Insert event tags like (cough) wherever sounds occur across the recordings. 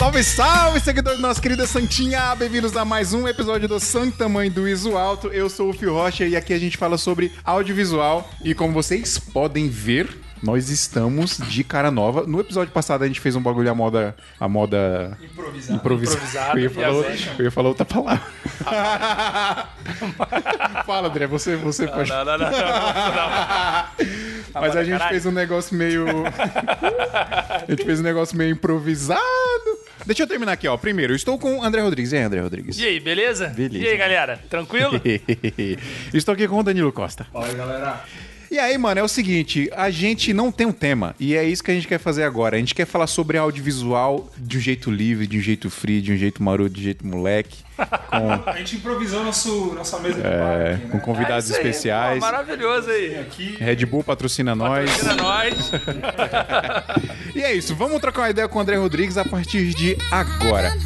Salve, salve, seguidores da nossa querida Santinha! Bem-vindos a mais um episódio do Santa Mãe do Iso Alto. Eu sou o Fio Rocha e aqui a gente fala sobre audiovisual. E como vocês podem ver, nós estamos de cara nova. No episódio passado a gente fez um bagulho à moda. A moda. Improvisado. Improvisada. Improvisado Eu ia falar, eu ia falar outra palavra. (laughs) Fala, André, você, você pode. Não, não, não, não, não. Mas a gente fez um negócio meio. (laughs) a gente fez um negócio meio improvisado. Deixa eu terminar aqui, ó. Primeiro, eu estou com o André Rodrigues. E aí, André Rodrigues? E aí, beleza? Beleza. E aí, galera? Tranquilo? (laughs) estou aqui com o Danilo Costa. Fala aí, galera. E aí, mano, é o seguinte, a gente não tem um tema, e é isso que a gente quer fazer agora. A gente quer falar sobre audiovisual de um jeito livre, de um jeito free, de um jeito maroto, de um jeito moleque, com, (laughs) A gente improvisou nosso, nossa mesa de bar é, aqui, né? com convidados É isso aí. especiais. Pô, maravilhoso aí. Aqui, Red Bull patrocina nós. Patrocina nós. (laughs) E é isso, vamos trocar uma ideia com o André Rodrigues a partir de agora.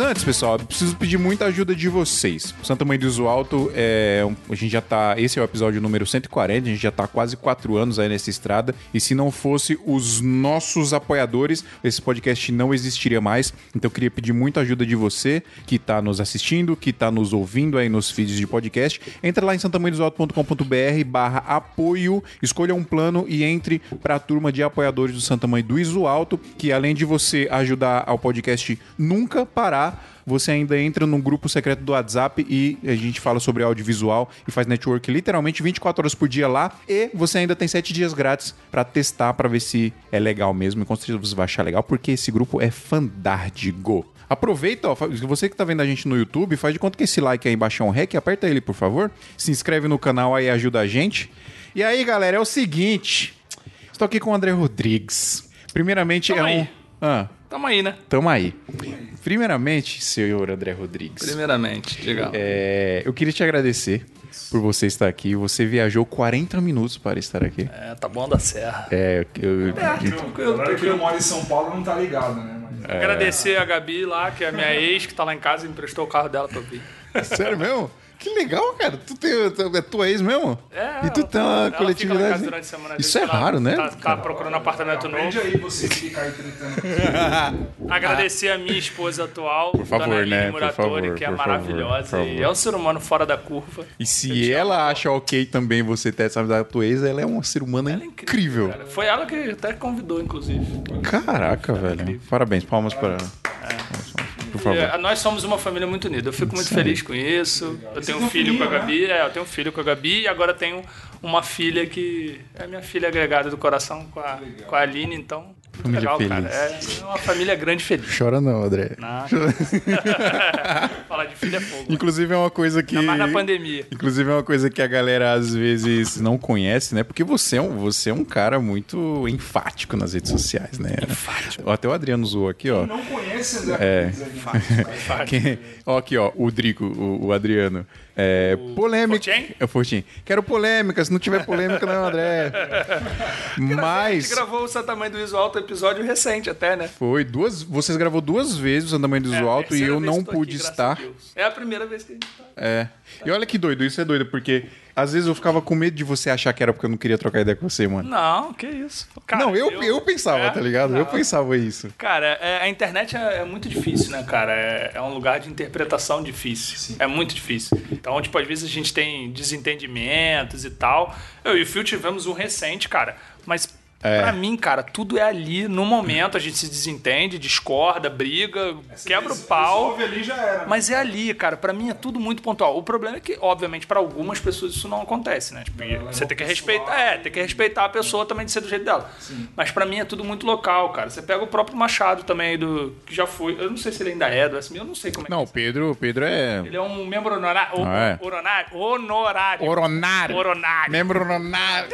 Antes, pessoal, preciso pedir muita ajuda de vocês. O Santa Mãe do Iso Alto, é, a gente já tá. Esse é o episódio número 140, a gente já tá quase quatro anos aí nessa estrada. E se não fosse os nossos apoiadores, esse podcast não existiria mais. Então eu queria pedir muita ajuda de você que tá nos assistindo, que tá nos ouvindo aí nos feeds de podcast. Entra lá em santamanhodosalto.com.br barra apoio, escolha um plano e entre para a turma de apoiadores do Santa Mãe do Iso Alto, que além de você ajudar ao podcast nunca parar, você ainda entra num grupo secreto do WhatsApp e a gente fala sobre audiovisual e faz network literalmente 24 horas por dia lá. E você ainda tem 7 dias grátis para testar, para ver se é legal mesmo. E com certeza você vai achar legal, porque esse grupo é fandárdigo. Aproveita, ó, você que tá vendo a gente no YouTube, faz de conta que esse like aí embaixo é um rec, aperta ele, por favor. Se inscreve no canal aí, ajuda a gente. E aí, galera, é o seguinte. Estou aqui com o André Rodrigues. Primeiramente Tamo é um. aí. Ah, Tamo aí, né? Tamo aí. Primeiramente, senhor André Rodrigues, Primeiramente, diga. é, eu queria te agradecer por você estar aqui. Você viajou 40 minutos para estar aqui. É, tá bom da serra. É, eu, tranquilo, a galera que não mora em São Paulo não tá ligado, né? Mas... Agradecer a Gabi lá, que é a minha ex, que tá lá em casa e emprestou o carro dela pra eu vir. sério mesmo? Que legal, cara. Tu tem, tu- é tua ex mesmo? É, e tu tem uma ela fica coletividade. casa durante a semana, Isso é ela raro, né? Tá, tá procurando apartamento Aprende novo. aí você que fica aí tretando. (laughs) Agradecer a minha esposa atual, Por favor, Dona né? Por Muratori, favor, que é por favor, maravilhosa. por e favor. é um ser humano fora da curva. E se ela acha ok também você ter essa amizade com tua ex, ela é uma ser humana Ela é incrível. cara. Foi ela que até convidou, inclusive. Caraca, velho. Parabéns, palmas para ela. Por favor. É, nós somos uma família muito unida. Eu fico muito feliz com isso. Eu tenho um filho com a Gabi, é, eu tenho um filho com a Gabi e agora tenho uma filha que é minha filha agregada do coração com a, com a Aline, então. Família legal, feliz. cara. É uma família grande e feliz. Chora não, André. (laughs) Não. Falar de filho é fogo. Inclusive é uma coisa que. Ainda mais na pandemia. Inclusive é uma coisa que a galera às vezes não conhece, né? Porque você é um, você é um cara muito enfático nas redes sociais, né? Enfático. Até o Adriano zoou aqui, ó. Não conhece André É. Aí. (laughs) Quem- ó, aqui, ó, o Drico, o, o Adriano. É, polêmica. Fortin? É Fortin. Quero polêmica, se não tiver polêmica, não é o André. (laughs) A Mas. gente gravou o Santa Mãe do Iso Alto episódio recente até, né? Foi duas. Vocês gravou duas vezes o Andamento do É, a Alto e terceira eu não pude aqui, estar. a. É a primeira vez que a gente tá. É. E olha que doido, isso é doido, porque às vezes eu ficava com medo de você achar que era porque eu não queria trocar ideia com você, mano. Não, que isso. Cara, não, eu, eu, pensava, É? tá ligado? Eu Não. pensava isso. Cara, é- a internet é, é muito difícil, né, cara? É, é um lugar de interpretação difícil. É muito difícil. Então, tipo, às vezes a gente tem desentendimentos e tal. Eu e o Phil tivemos um recente, cara. Mas É. pra mim, cara, tudo é ali, no momento. A gente se desentende, discorda, briga, quebra o pau. Ali já era. Mas é ali, cara. Pra mim é tudo muito pontual. O problema é que, obviamente, pra algumas pessoas isso não acontece, né? Tipo, você tem que respeitar, é, tem que respeitar a pessoa também de ser do jeito dela. Mas pra mim é tudo muito local, cara. Você pega o próprio Machado também do que já foi. Eu não sei se ele ainda é do SMI, eu não sei como é. Não, o Pedro, o Pedro é. Ele é um membro honorário. Ah, é? Honorário. Honorário. Oronário. Oronário. Membro oronário.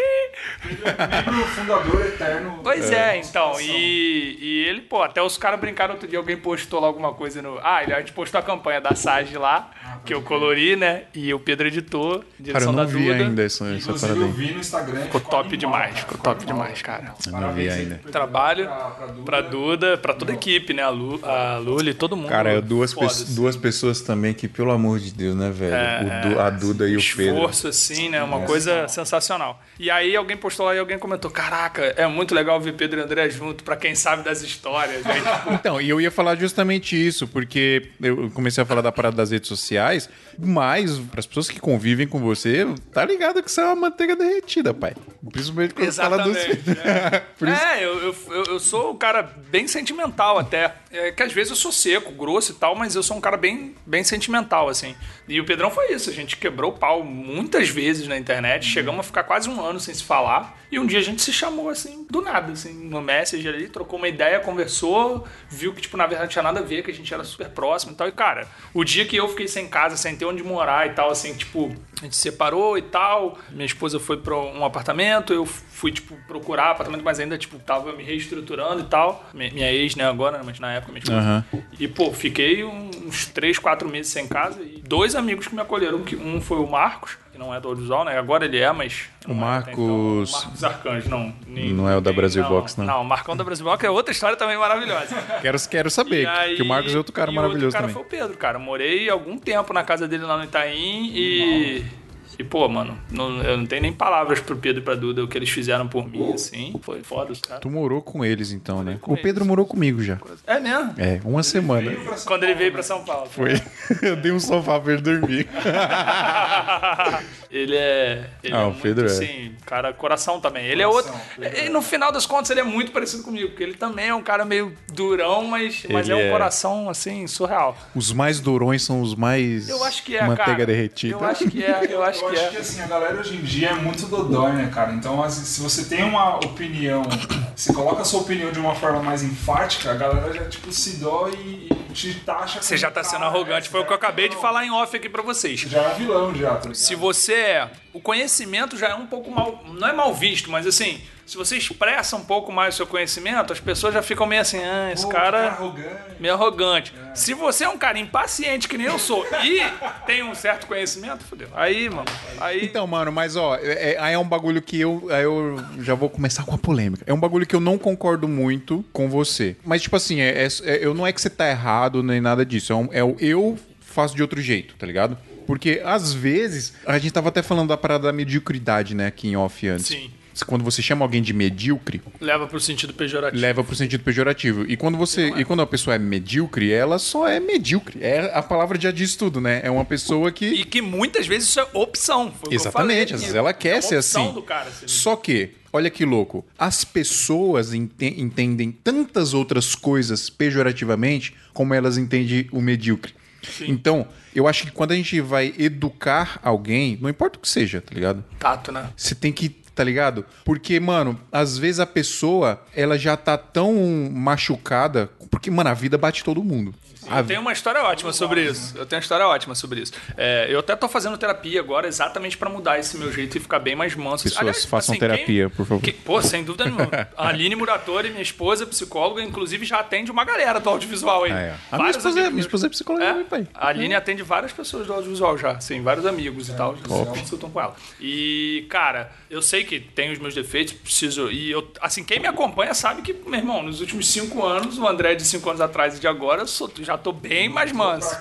Membro fundador eterno. Pois é, então. E, e ele, pô, até os caras brincaram outro dia, alguém postou lá alguma coisa no. Ah, ele- a gente postou a campanha da SAG lá, que eu colori, né? E o Pedro editou, Cara, eu direção não da vi Duda. ainda essa, essa parada eu vi no Instagram. Ficou top demais, ficou top demais, cara. Eu não vi ainda. Trabalho Pra, pra Duda. pra Duda, pra toda a equipe, né? A, Lu, a Luli, todo mundo. Cara, eu- duas, Foda, pe- assim. duas pessoas também que, pelo amor de Deus, né, velho? O Du- a Duda e o Pedro. esforço, assim, né? Uma coisa sensacional. E aí alguém postou lá e alguém comentou: Caraca, é muito legal ver Pedro e André junto, pra quem sabe das histórias. Né? (laughs) Então, e eu ia falar justamente isso, porque eu comecei a falar da parada das redes sociais, mas para as pessoas que convivem com você, tá ligado que você é uma manteiga derretida, pai. Principalmente quando fala dos. É, (laughs) Por isso- É, eu, eu, eu- eu sou um cara bem sentimental até. É que às vezes eu sou seco, grosso e tal, mas eu sou um cara bem, bem sentimental, assim. E o Pedrão foi isso. A gente quebrou o pau muitas vezes na internet. Chegamos a ficar quase um ano sem se falar. E um dia a gente se chamou, assim, do nada, assim, no Messenger ali, trocou uma ideia, conversou, viu que, tipo, na verdade não tinha nada a ver, que a gente era super próximo e tal. E, cara, o dia que eu fiquei sem casa, sem ter onde morar e tal, assim, tipo, a gente se separou e tal. Minha esposa foi pra um apartamento, eu fui, tipo, procurar apartamento, mas ainda, tipo, tava me reestruturando e tal. Minha, ex, né, agora, mas na época minha esposa. Aham. E, pô, fiquei uns 3, 4 meses sem casa e dois amigos que me acolheram, que um foi o Marcos, que não é do audiovisual, né? Agora ele é, mas... O não até então. Marcos- O Marcos Arcanjo, não. nem- Não é o da Brasil Box, não. Não, o Marcão da Brasil Box é outra história também maravilhosa. (laughs) Quero, quero saber, aí- que o Marcos é outro cara maravilhoso outro cara também. foi o Pedro, cara. Morei algum tempo na casa dele lá no Itaim e. E, pô, mano, não- eu não tenho nem palavras pro Pedro e pra Duda o que eles fizeram por mim, assim. Foi foda os caras. Tu morou com eles, então, né? O Pedro eles. morou comigo já. É mesmo? É, uma semana. Quando ele veio pra São Paulo. Foi. (laughs) Eu dei um sofá pra ele dormir. (laughs) ele é. Ele Ah, é o muito, Pedro é. assim, cara, coração também. Ele é outro. E no final das contas, ele é muito parecido comigo, porque ele também é um cara meio durão, mas, mas é um é. coração, assim, surreal. Os mais durões são os mais. Eu acho que é, Manteiga cara. derretida. Eu acho que é, eu acho Eu que acho é. que assim, a galera hoje em dia é muito dodói, né, cara? Então, assim, se você tem uma opinião, você coloca a sua opinião de uma forma mais enfática, a galera já, tipo, se dói e te taxa. Você já tá sendo arrogante. Foi o que eu acabei de falar em off aqui pra vocês. Já é vilão, já, tá? Se você é. O conhecimento já é um pouco mal. Não é mal visto, mas assim, se você expressa um pouco mais o seu conhecimento, as pessoas já ficam meio assim, ah, esse Pô, cara. arrogante. Meio arrogante. Se você é um cara impaciente, que nem eu sou, e tem um certo conhecimento, fodeu. Aí, mano. Aí. Então, mano, mas ó, é, é- aí é um bagulho que eu, aí eu já vou começar com a polêmica. É um bagulho que eu não concordo muito com você. Mas, tipo assim, é, é- é- eu não é que você tá errado nem nada disso. É, um- é o eu faço de outro jeito, tá ligado? Porque às vezes, a gente tava até falando da parada da mediocridade, né, aqui em off antes. Sim. Quando você chama alguém de medíocre, Leva pro sentido pejorativo. leva pro sentido pejorativo. E quando você, e quando a pessoa é medíocre, ela só é medíocre. É a palavra já diz tudo, né? É uma pessoa que E que muitas vezes isso é opção. Exatamente, às vezes ela quer é ser assim. do cara Só que, olha que louco, as pessoas ente- entendem tantas outras coisas pejorativamente como elas entendem o medíocre. Então, eu acho que quando a gente vai educar alguém, não importa o que seja, tá ligado? tato, né? Você tem que, tá ligado? Porque, mano, às vezes a pessoa, ela já tá tão machucada, porque, mano, a vida bate todo mundo. Eu tenho uma história ótima sobre isso. Eu tenho uma história ótima sobre isso. É, eu até tô fazendo terapia agora exatamente pra mudar esse meu jeito e ficar bem mais manso. Pessoas, façam assim, quem- terapia, por favor. que- pô, sem dúvida nenhuma. (laughs) A Aline Muratori, minha esposa, psicóloga, inclusive já atende uma galera do audiovisual aí. Ah, é. A minha esposa, é- amigos minha esposa é psicóloga é? também, pai. A Aline atende várias pessoas do audiovisual já, sim, vários amigos e tal, já consultam com ela. E, cara, eu sei que tem os meus defeitos, preciso. E eu, assim, quem me acompanha sabe que, meu irmão, nos últimos cinco anos, o André de cinco anos atrás e de agora, eu sou- já tô bem mais manso.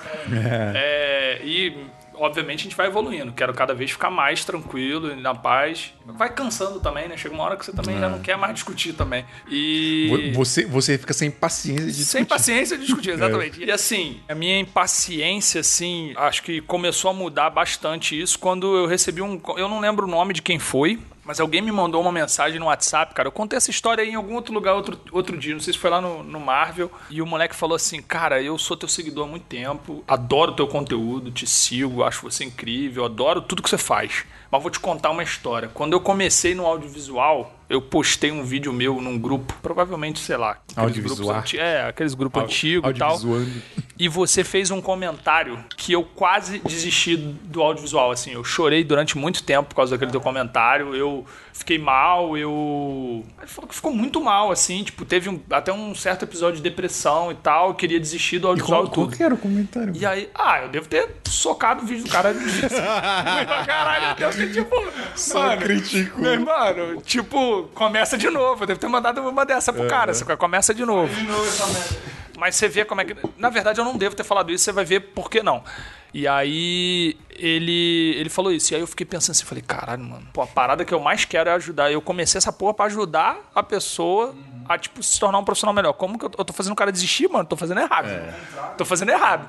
É, e. Obviamente a gente vai evoluindo. Quero cada vez ficar mais tranquilo e na paz. Vai cansando também, né? Chega uma hora que você também já não quer mais discutir também. E. Vo- Você, você fica sem paciência de Sem discutir. paciência de discutir, (laughs) exatamente. E assim, a minha impaciência, assim, acho que começou a mudar bastante isso quando eu recebi um. Eu não lembro o nome de quem foi. Mas alguém me mandou uma mensagem no WhatsApp, cara. Eu contei essa história aí em algum outro lugar outro, outro dia. Não sei se foi lá no, no Marvel. E o moleque falou assim: Cara, eu sou teu seguidor há muito tempo. Adoro teu conteúdo, te sigo, acho você incrível, adoro tudo que você faz. Mas vou te contar uma história. Quando eu comecei no audiovisual, eu postei um vídeo meu num grupo, provavelmente, sei lá, aqueles Audiovisual. grupos anti- é, aqueles grupos antigos e tal. E você fez um comentário que eu quase desisti do audiovisual, assim. Eu chorei durante muito tempo por causa daquele teu comentário. Eu fiquei mal, eu... Ele falou que ficou muito mal, assim. Tipo, teve um- até um certo episódio de depressão e tal. Eu queria desistir do audiovisual e, tudo. que era o comentário? E aí, ah, eu devo ter socado o vídeo do cara. (laughs) Caralho, Deus, que tipo... Só critico. Meu mano, tipo, começa de novo. Eu devo ter mandado uma dessa pro cara. Você começa de novo. De novo essa merda. Mas você vê como é que. Na verdade, eu não devo ter falado isso, você vai ver por que não. E aí ele, ele falou isso. E aí eu fiquei pensando assim, falei, caralho, mano, pô, a parada que eu mais quero é ajudar. Eu comecei essa porra pra ajudar a pessoa a, tipo, se tornar um profissional melhor. Como que eu, eu tô fazendo o cara desistir, mano? Tô fazendo errado. Tô fazendo errado.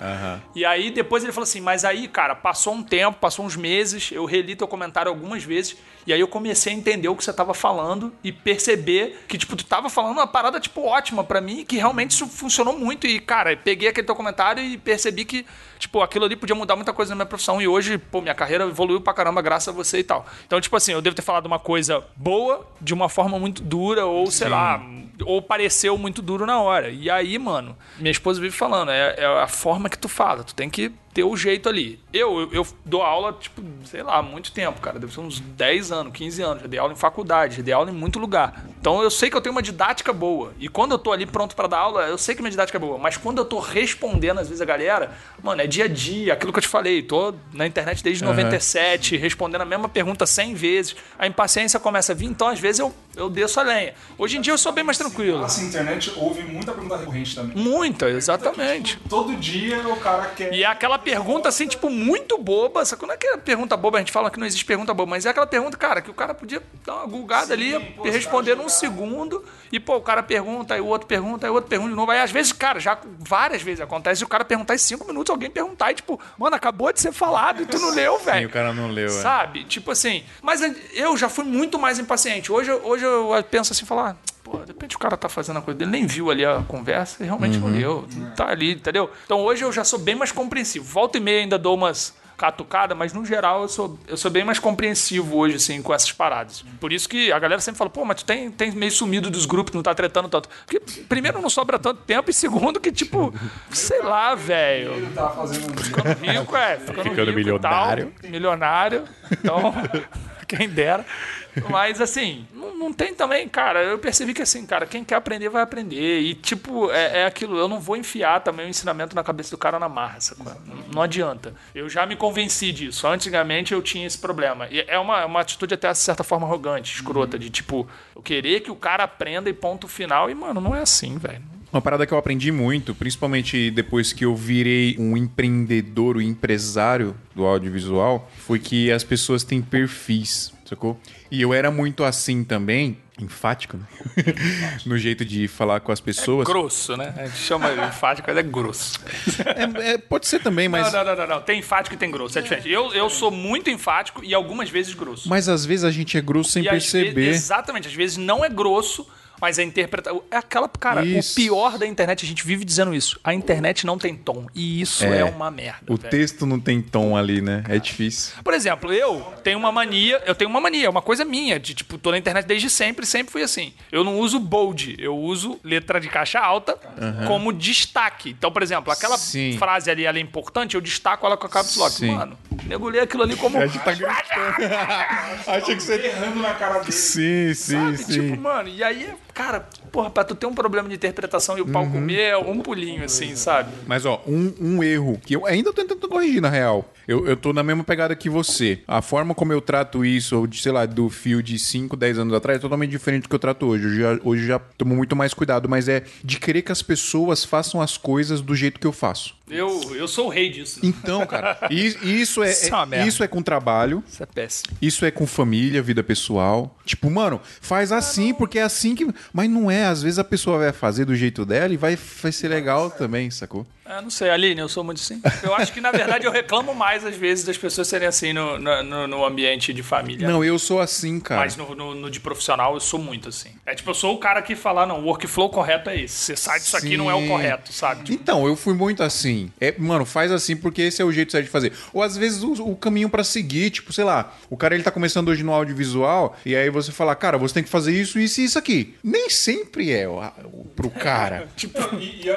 E aí depois ele falou assim, mas aí, cara, passou um tempo, passou uns meses, eu reli teu comentário algumas vezes, e aí eu comecei a entender o que você tava falando e perceber que, tipo, tu tava falando uma parada, tipo, ótima pra mim, que realmente isso funcionou muito. E, cara, peguei aquele teu comentário e percebi que, tipo, aquilo ali podia mudar muita coisa na minha profissão. E hoje, pô, minha carreira evoluiu pra caramba graças a você e tal. Então, tipo assim, eu devo ter falado uma coisa boa de uma forma muito dura, ou sei lá, ou pareceu muito duro na hora. E aí, mano, minha esposa vive falando, é, é a forma que tu fala, tu tem que ter o jeito ali. Eu, eu, eu dou aula, tipo, sei lá, há muito tempo, cara. Deve ser uns 10 anos, 15 anos. Já dei aula em faculdade, já dei aula em muito lugar. Então eu sei que eu tenho uma didática boa. E quando eu tô ali pronto pra dar aula, eu sei que minha didática é boa. Mas quando eu tô respondendo, às vezes, a galera, mano, é dia a dia, aquilo que eu te falei. Tô na internet desde 97, respondendo a mesma pergunta 100 vezes. A impaciência começa a vir, então às vezes eu, eu desço a lenha. Hoje em dia eu sou bem mais tranquilo. Assim, internet houve muita pergunta recorrente também. Muita, exatamente. Todo dia o cara quer. E é aquela pergunta, assim, tipo, muito boba. Só que não é que é pergunta boba, a gente fala que não existe pergunta boba, mas é aquela pergunta, cara, que o cara podia dar uma gulgada ali pô, e responder num segundo. E, pô, o cara pergunta, aí o outro pergunta, aí o outro pergunta de novo. Aí, às vezes, cara, já várias vezes acontece o cara perguntar em cinco minutos, alguém perguntar e, tipo, mano, acabou de ser falado e tu não leu, (laughs) Sim, velho. o cara não leu, é. Sabe? Tipo assim. Mas eu já fui muito mais impaciente. Hoje, eu- hoje eu penso assim, falar. Pô, de repente o cara tá fazendo a coisa dele, nem viu ali a conversa e realmente não leu. Tá ali, entendeu? Então hoje eu já sou bem mais compreensivo. Volta e meia ainda dou umas catucadas, mas no geral eu sou, eu sou bem mais compreensivo hoje, assim, com essas paradas. Por isso que a galera sempre fala, pô, mas tu tem, tem meio sumido dos grupos, não tá tretando tanto. Porque, primeiro, não sobra tanto tempo, e segundo, que, tipo, (laughs) sei lá, velho Ele tá fazendo. rico, é. Ficando, Ficando rico milionário. Tal, milionário. Então, (laughs) quem dera. Mas assim, não, não tem também, cara. Eu percebi que assim, cara, quem quer aprender vai aprender. E tipo, é, é aquilo, eu não vou enfiar também o ensinamento na cabeça do cara na marra? Não, não adianta. Eu já me convenci disso. Antigamente eu tinha esse problema. E é uma, uma atitude até de certa forma arrogante, escrota, de tipo, eu querer que o cara aprenda e ponto final. E, mano, não é assim, velho. Uma parada que eu aprendi muito, principalmente depois que eu virei um empreendedor, um empresário do audiovisual, foi que as pessoas têm perfis, sacou? E eu era muito assim também, enfático, né? (laughs) no jeito de falar com as pessoas. Grosso, né? A gente chama enfático, mas é grosso. É- é, pode ser também, mas, Não, não, não, não. Tem enfático e tem grosso. É diferente. Eu, eu sou muito enfático e algumas vezes grosso. mas às vezes a gente é grosso sem E perceber. vezes- exatamente. Às vezes não é grosso, mas a interpretação. É aquela. Cara, Isso. o pior da internet, a gente vive dizendo isso. A internet não tem tom. E isso é, uma merda. O velho. texto não tem tom ali, né? É difícil. Por exemplo, eu tenho uma mania, eu tenho uma mania, uma coisa minha, de tipo, tô na internet desde sempre, sempre fui assim. Eu não uso bold, eu uso letra de caixa alta como destaque. Então, por exemplo, aquela Sim. frase ali, ela é importante, eu destaco ela com a caps lock. Sim. Mano, nego lê aquilo ali como. (laughs) A gente tá gritando. (laughs) Achei que você. Errando na cara dele. Sim, sim, Sabe? sim. Tipo, mano, e aí, cara, porra, pra tu ter um problema de interpretação e o pau Uhum. comer é um pulinho, assim, sabe? Mas, ó, um, um erro que eu ainda tô tentando corrigir, na real. Eu, eu tô na mesma pegada que você. A forma como eu trato isso, ou de, sei lá, do fio de 5, 10 anos atrás, é totalmente diferente do que eu trato hoje. Hoje já, hoje já tomo muito mais cuidado, mas é de querer que as pessoas façam as coisas do jeito que eu faço. Eu, eu sou o rei disso. Então, cara, (laughs) i- isso é, Isso é é- isso é com trabalho, Isso é péssimo. isso é com família, vida pessoal. Tipo, mano, faz assim porque é assim que. Mas não é. Às vezes a pessoa vai fazer do jeito dela e vai, vai ser legal também, sacou? É, não sei, Aline, eu sou muito assim. Eu acho que, na verdade, eu reclamo mais, às vezes, das pessoas serem assim no, no, no ambiente de família. Não, eu sou assim, cara. Mas no, no, no de profissional eu sou muito assim. É tipo, eu sou o cara que fala, não, o workflow correto é esse. Você sai disso aqui não é o Sim. correto, sabe? Tipo, Então, eu fui muito assim. É, mano, faz assim porque esse é o jeito certo de fazer. Ou às vezes o, o caminho pra seguir, tipo, sei lá, o cara ele tá começando hoje no audiovisual e aí você fala, cara, você tem que fazer isso, isso e isso aqui. Nem sempre é pro cara. (laughs) tipo,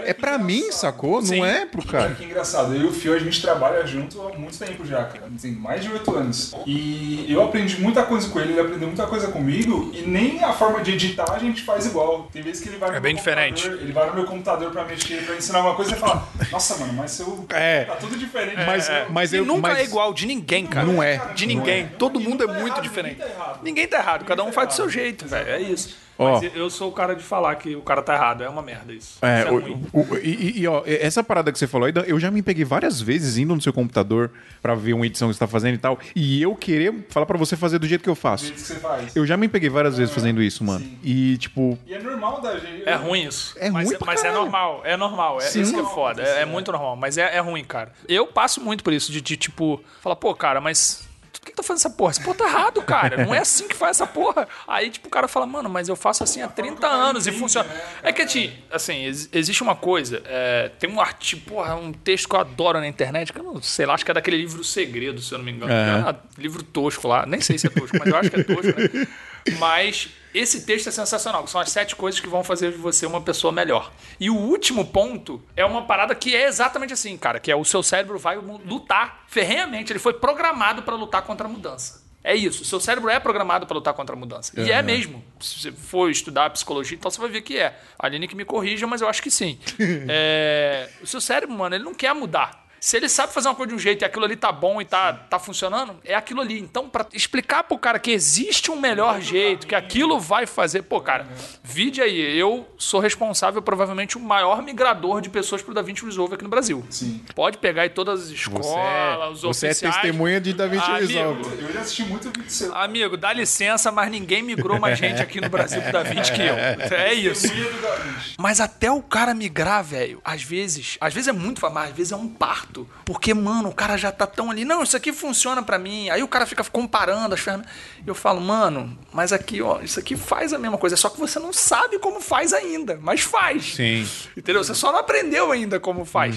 É pra mim, sacou? Sim. Não é pro cara. que engraçado, eu e o Fio a gente trabalha junto há muito tempo já, cara. Tem mais de oito anos. E eu aprendi muita coisa com ele, ele aprendeu muita coisa comigo, e nem a forma de editar a gente faz igual. Tem vezes que ele vai no É meu bem computador, diferente. Ele vai no meu computador pra mexer, pra ensinar uma coisa e fala, nossa, mano, mas seu. É. Tá tudo diferente. Mas, É. mas eu nunca mas- é igual de ninguém, cara. Não é. De ninguém. é. Todo mundo é tá muito errado, diferente. ninguém tá errado. Ninguém tá errado, cada um tá faz do seu jeito, velho. É isso. Ó. Mas eu sou o cara de falar que o cara tá errado. É uma merda isso. É, isso é o- ruim. o- e, e, ó, essa parada que você falou, aí, eu já me peguei várias vezes indo no seu computador pra ver uma edição que você tá fazendo e tal, e eu querer falar pra você fazer do jeito que eu Do faço. jeito que você faz. Eu já me peguei várias vezes fazendo isso, mano. Sim. E, tipo, E é normal da gente. É ruim isso. É mas, ruim Mas é caralho. normal, é normal. É Sim. isso que é foda. É, é muito normal. Mas é, é ruim, cara. Eu passo muito por isso, de, de, tipo, falar, pô, cara, mas. Por que que tá fazendo essa porra? Essa porra tá errado, cara. Não é assim que faz essa porra. Aí, tipo, o cara fala, mano, mas eu faço assim há 30 anos e funciona. É que, assim, assim, ex- existe uma coisa. é, tem um artigo, porra, um texto que eu adoro na internet, que eu não sei lá, acho que é daquele livro Segredo, se eu não me engano. Aham. É um livro tosco lá. Nem sei se é tosco, mas eu acho que é tosco, né? (laughs) Mas esse texto é sensacional, são as sete coisas que vão fazer de você uma pessoa melhor. E o último ponto é uma parada que é exatamente assim, cara, que é o seu cérebro vai lutar ferrenhamente, ele foi programado para lutar contra a mudança. É isso, o seu cérebro é programado para lutar contra a mudança. E é mesmo. Se você for estudar psicologia, então você vai ver que é. A Aline que me corrija, mas eu acho que sim. (laughs) É, o seu cérebro, mano, ele não quer mudar. Se ele sabe fazer uma coisa de um jeito e aquilo ali tá bom e tá, tá funcionando, é aquilo ali. Então, pra explicar pro cara que existe um melhor jeito, que aquilo vai fazer. Pô, cara, vide aí, eu sou responsável, provavelmente, o maior migrador de pessoas pro DaVinci Resolve aqui no Brasil. Sim. Pode pegar aí todas as escolas, você é, os você é oficiais. testemunha de DaVinci Resolve. amigo, Eu já assisti muito vídeo seu. Amigo, dá licença, mas ninguém migrou mais gente aqui no Brasil pro DaVinci que eu. (laughs) É isso. Testemunha do Da Vinci. Mas até o cara migrar, velho, às vezes, às vezes é muito mas às vezes é um parto. Porque, mano, o cara já tá tão ali, não, isso aqui funciona pra mim. Aí o cara fica comparando as ferramentas. Eu falo, mano, mas aqui, ó, isso aqui faz a mesma coisa, só que você não sabe como faz ainda, mas faz. Sim. Entendeu? Você só não aprendeu ainda como faz.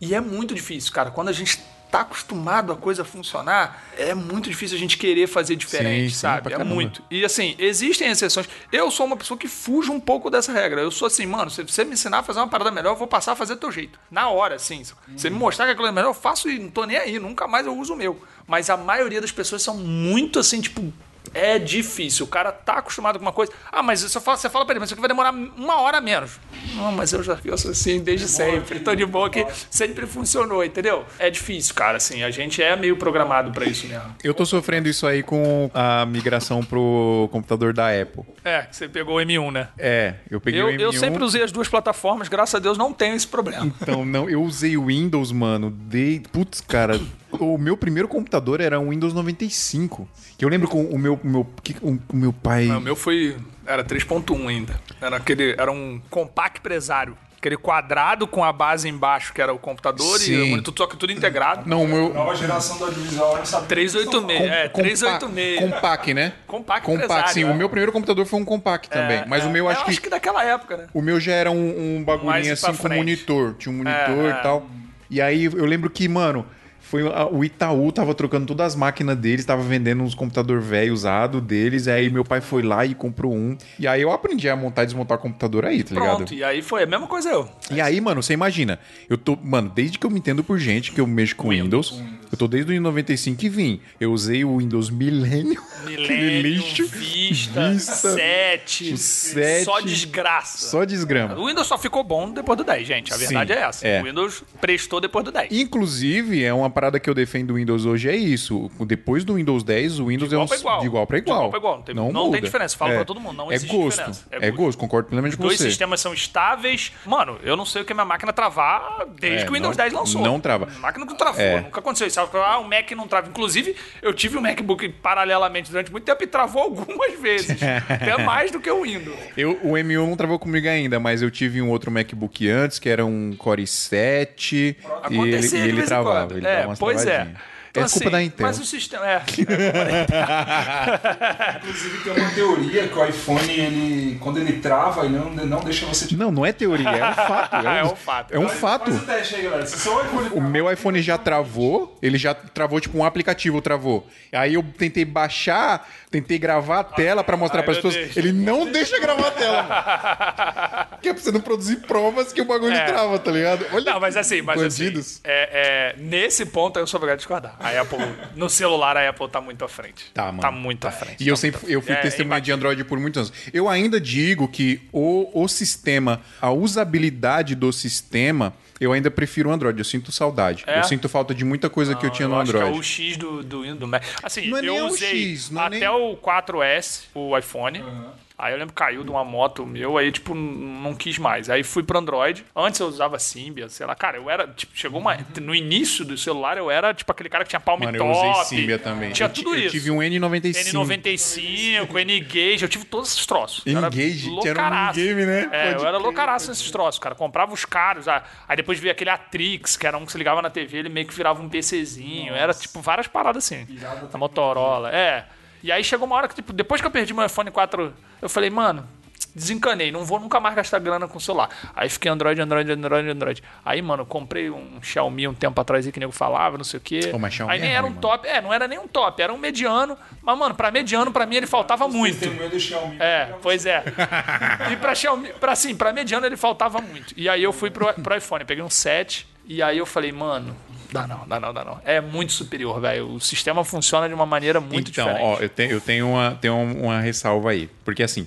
E é muito difícil, cara. Quando a gente tá acostumado a coisa funcionar, é muito difícil a gente querer fazer diferente, Sim, sim, sabe? pra é caramba. muito. E assim, existem exceções. Eu sou uma pessoa que fuge um pouco dessa regra. Eu sou assim, mano, se você me ensinar a fazer uma parada melhor, eu vou passar a fazer do teu jeito. Na hora, assim. Se você me mostrar que aquilo é melhor, eu faço e não tô nem aí. Nunca mais eu uso o meu. Mas a maioria das pessoas são muito assim, tipo. É difícil. O cara tá acostumado com uma coisa. Ah, mas você fala, você fala pra ele, mas isso aqui vai demorar uma hora a menos. Não, mas eu já sou assim desde sempre. Tô de boa que sempre funcionou, entendeu? É difícil, cara. Assim, a gente é meio programado pra isso mesmo. Eu tô sofrendo isso aí com a migração pro computador da Apple. É, você pegou o M1, né? É, eu peguei Eu, o M1. eu sempre usei as duas plataformas, graças a Deus não tenho esse problema. Então, não, eu usei o Windows, mano, de... Putz, cara, o meu primeiro computador era um Windows 95. Que eu lembro com o meu, o meu, que- o, o meu pai... O meu foi. Era 3.1 ainda. Era, aquele, era um compact empresário. Aquele quadrado com a base embaixo, que era o computador, e Sim. o monitor, só que tudo integrado. Não, o meu... Nova geração do audiovisual não sabe. 386. É, compa- 386. Compact, né? Compact Compact, sim. é. O meu primeiro computador foi um compact também. Mas o meu É, acho eu que... acho que daquela época, né? O meu já era um, um bagulhinho assim com frente. monitor. Tinha um monitor É, e tal. E aí eu lembro que, mano, foi a- o Itaú tava trocando todas as máquinas deles, tava vendendo uns computador velho usado deles. Aí meu pai foi lá e comprou um. E aí eu aprendi a montar e desmontar computador aí, tá ligado? Pronto, e aí foi a mesma coisa eu. E aí, mano, você imagina, eu tô, mano, desde que eu me entendo por gente que eu mexo com Windows, eu tô desde o Windows 95 e vim. Eu usei o Windows Millennium, Millennium, Vista, Vista, 7, o 7, só desgraça. só desgrama. O Windows só ficou bom depois do 10, gente. A Sim, verdade é essa. é. O Windows prestou depois do 10. Inclusive, é uma parada que eu defendo do Windows hoje é isso. Depois do Windows 10, o Windows igual é um pra igual. de igual para De igual igual. pra igual. Não tem- não muda. tem diferença. Fala É. pra todo mundo, não é existe gosto. diferença. É É, gosto. gosto, concordo plenamente com Dois você. sistemas são estáveis. Mano, eu não sei o que minha máquina travar desde É, que o Windows não- 10 lançou. não trava. A máquina não travou, É. nunca aconteceu isso. Pessoal fala, ah, o Mac não trava. Inclusive, eu tive o MacBook paralelamente durante muito tempo e travou (laughs) algumas vezes. até mais do que o Windows. Eu, o M1 não travou comigo ainda, mas eu tive um outro MacBook antes, que era um Core i7, e ele, Acontecia e ele vez em travava. Ele É, pois é. Então, é culpa assim, da Intel. Mas o sistema. É, é culpa da Intel. (laughs) Inclusive tem uma teoria que o iPhone, ele, quando ele trava, ele não, não deixa você... Não, não é teoria, é um (laughs) fato. É um, É um fato. É um fato. Faz o teste aí, galera. Se seu iPhone O meu iPhone já travou, ele já travou, tipo, um aplicativo travou. Aí eu tentei baixar, tentei gravar a tela pra mostrar pras meu pessoas. Deus. Ele não deixa gravar a tela. (laughs) mano. que é pra você não produzir provas que o bagulho É. trava, tá ligado? Olha Não, mas assim, mas bandidos. assim, é, é, nesse ponto eu sou obrigado a discordar. A Apple, no celular, a Apple tá muito à frente. Tá, mano. Tá muito à frente. E eu Tá sempre muito à eu fui. É, testemunha de. Android por muitos anos. Eu ainda digo que o, o sistema, a usabilidade do sistema, eu ainda prefiro o Android. Eu sinto saudade. É? Eu sinto falta de muita coisa que eu tinha no eu acho que Android. é o X do, do, do Mac. Assim, Não é nem eu o usei X, não é até nem- o 4S, o iPhone. Aí eu lembro que caiu de uma moto meu, aí, tipo, não quis mais. Aí fui pro Android. Antes eu usava Symbian, sei lá. Cara, eu era, tipo, chegou uma... No início do celular, eu era, tipo, aquele cara que tinha palm Mano, eu top. usei Symbian também. Tinha eu, tudo eu isso. tive um N95. N95, N-Gage, eu tive todos esses troços. Eu era N-Gage, que era um loucaraço. game, né? É, Pode eu era loucaraço nesses troços, cara. Comprava os caros. ah, Aí depois veio aquele Atrix, que era um que se ligava na TV, ele meio que virava um PCzinho. Era, tipo, várias paradas assim. Da Motorola. É. E aí chegou uma hora que, tipo, depois que eu perdi meu iPhone 4, eu falei, mano, desencanei, não vou nunca mais gastar grana com celular. Aí fiquei Android, Android, Android, Android. Aí, mano, eu comprei um Xiaomi um tempo atrás aí que o nego falava, não sei o quê. Pô, mas Xiaomi aí nem é era ruim, um mano. top. É, não era nem um top, era um mediano. Mas, mano, pra mediano, pra mim, ele faltava muito. Tem medo do Xiaomi. É, pois é. E pra Xiaomi, pra, assim, pra mediano ele faltava muito. E aí eu fui pro, pro iPhone, peguei um 7 e aí eu falei, mano, dá não, dá não, dá não. É muito superior, velho. O sistema funciona de uma maneira muito então, diferente. ó, eu tenho, eu tenho, uma, tenho uma ressalva aí. Porque assim,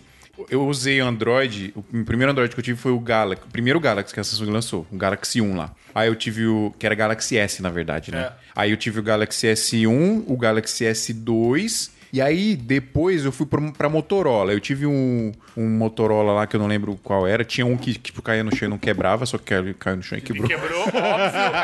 eu usei Android, o primeiro Android que eu tive foi o Galaxy, o primeiro Galaxy que a Samsung lançou, o Galaxy 1 lá. Aí eu tive o, que era Galaxy S, na verdade, né? É. Aí eu tive o Galaxy S1, o Galaxy S2, e aí depois eu fui pra, pra Motorola. Eu tive um, um Motorola lá que eu não lembro qual era, tinha um que tipo, caía no chão e não quebrava, só que caiu, no chão e quebrou. Quebrou, óbvio.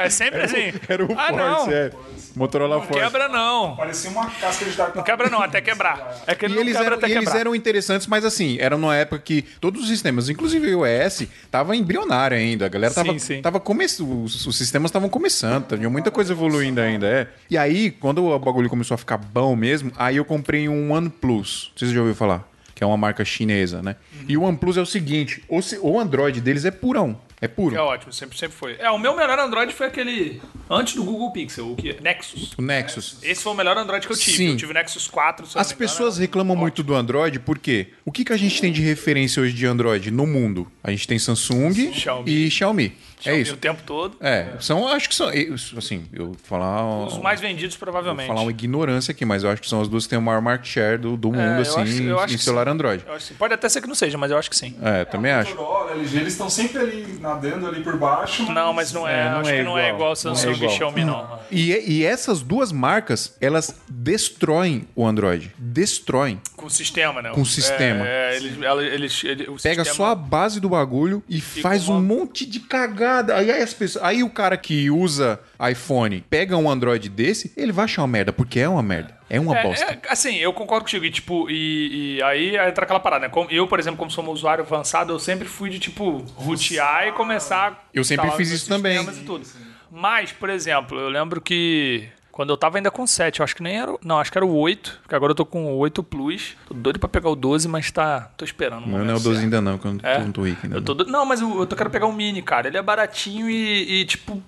É sempre assim. (laughs) Era o ah, Force, não. é. Motorola Não Force. quebra, não. Parecia uma casca de. Não quebra, não, até quebrar. É que ele E não eles, quebra eram, até e eles eram interessantes, mas assim, era numa época que todos os sistemas, inclusive o iOS, tava embrionário ainda. A galera tava, Sim, sim. tava começando, os, os sistemas estavam começando, tinha muita coisa evoluindo ainda, é. E aí, quando o bagulho começou a ficar bom mesmo, aí eu comprei um OnePlus. Não sei se você já ouviu falar. Que é uma marca chinesa, né? E o OnePlus é o seguinte: o, se- o Android deles é purão. É puro. É ótimo, sempre, sempre foi. É, o meu melhor Android foi aquele antes do Google Pixel, o que Nexus. O Nexus. Esse foi o melhor Android que eu tive. Sim. Eu tive o Nexus 4. se As engano, pessoas era reclamam ótimo. muito do Android, por quê? O que, que a gente tem de referência hoje de Android no mundo? A gente tem Samsung Xiaomi. e Xiaomi. É Xiaomi isso. O tempo todo. É, são, acho que são, assim, eu vou falar, Os mais vendidos, vou provavelmente. falar uma ignorância aqui, mas eu acho que são as duas que têm o maior market share do, do mundo, É, assim, acho- em que celular sim. Android. Eu acho que sim. Pode até ser que não seja, mas eu acho que sim. É, também acho. LG, eles estão sempre ali nadando ali por baixo. Não, mas não é. É, não acho é que não é igual. igual Não é Samsung igual. e Xiaomi, não. E, e essas duas marcas, elas destroem o Android. Destroem. Sistema, né? Com o sistema. É, é, eles, ela- eles, ele- o Pega sistema- só a base do bagulho e faz uma- um monte de cagada. Aí, as pessoas, aí o cara que usa iPhone pega um Android desse, ele vai achar uma merda, porque é uma merda. É uma É, bosta. é, assim, eu concordo contigo. E, tipo, e, e aí entra aquela parada, né? Eu, por exemplo, como sou um usuário avançado, eu sempre fui de, tipo, rotear e começar... Eu sempre fiz isso também. sistemas E tudo. Mas, por exemplo, eu lembro que... Quando eu tava ainda com 7, eu acho que nem era. o- Não, acho que era o 8, porque agora eu tô com o 8 Plus. Tô doido pra pegar o 12, mas tá. Tô esperando. Não, não é o momento 12 certo. ainda não, que eu não, É? tô- tô rico ainda. Eu tô do- Não, mas eu, eu tô quero pegar o Mini, cara. Ele é baratinho e, e, tipo,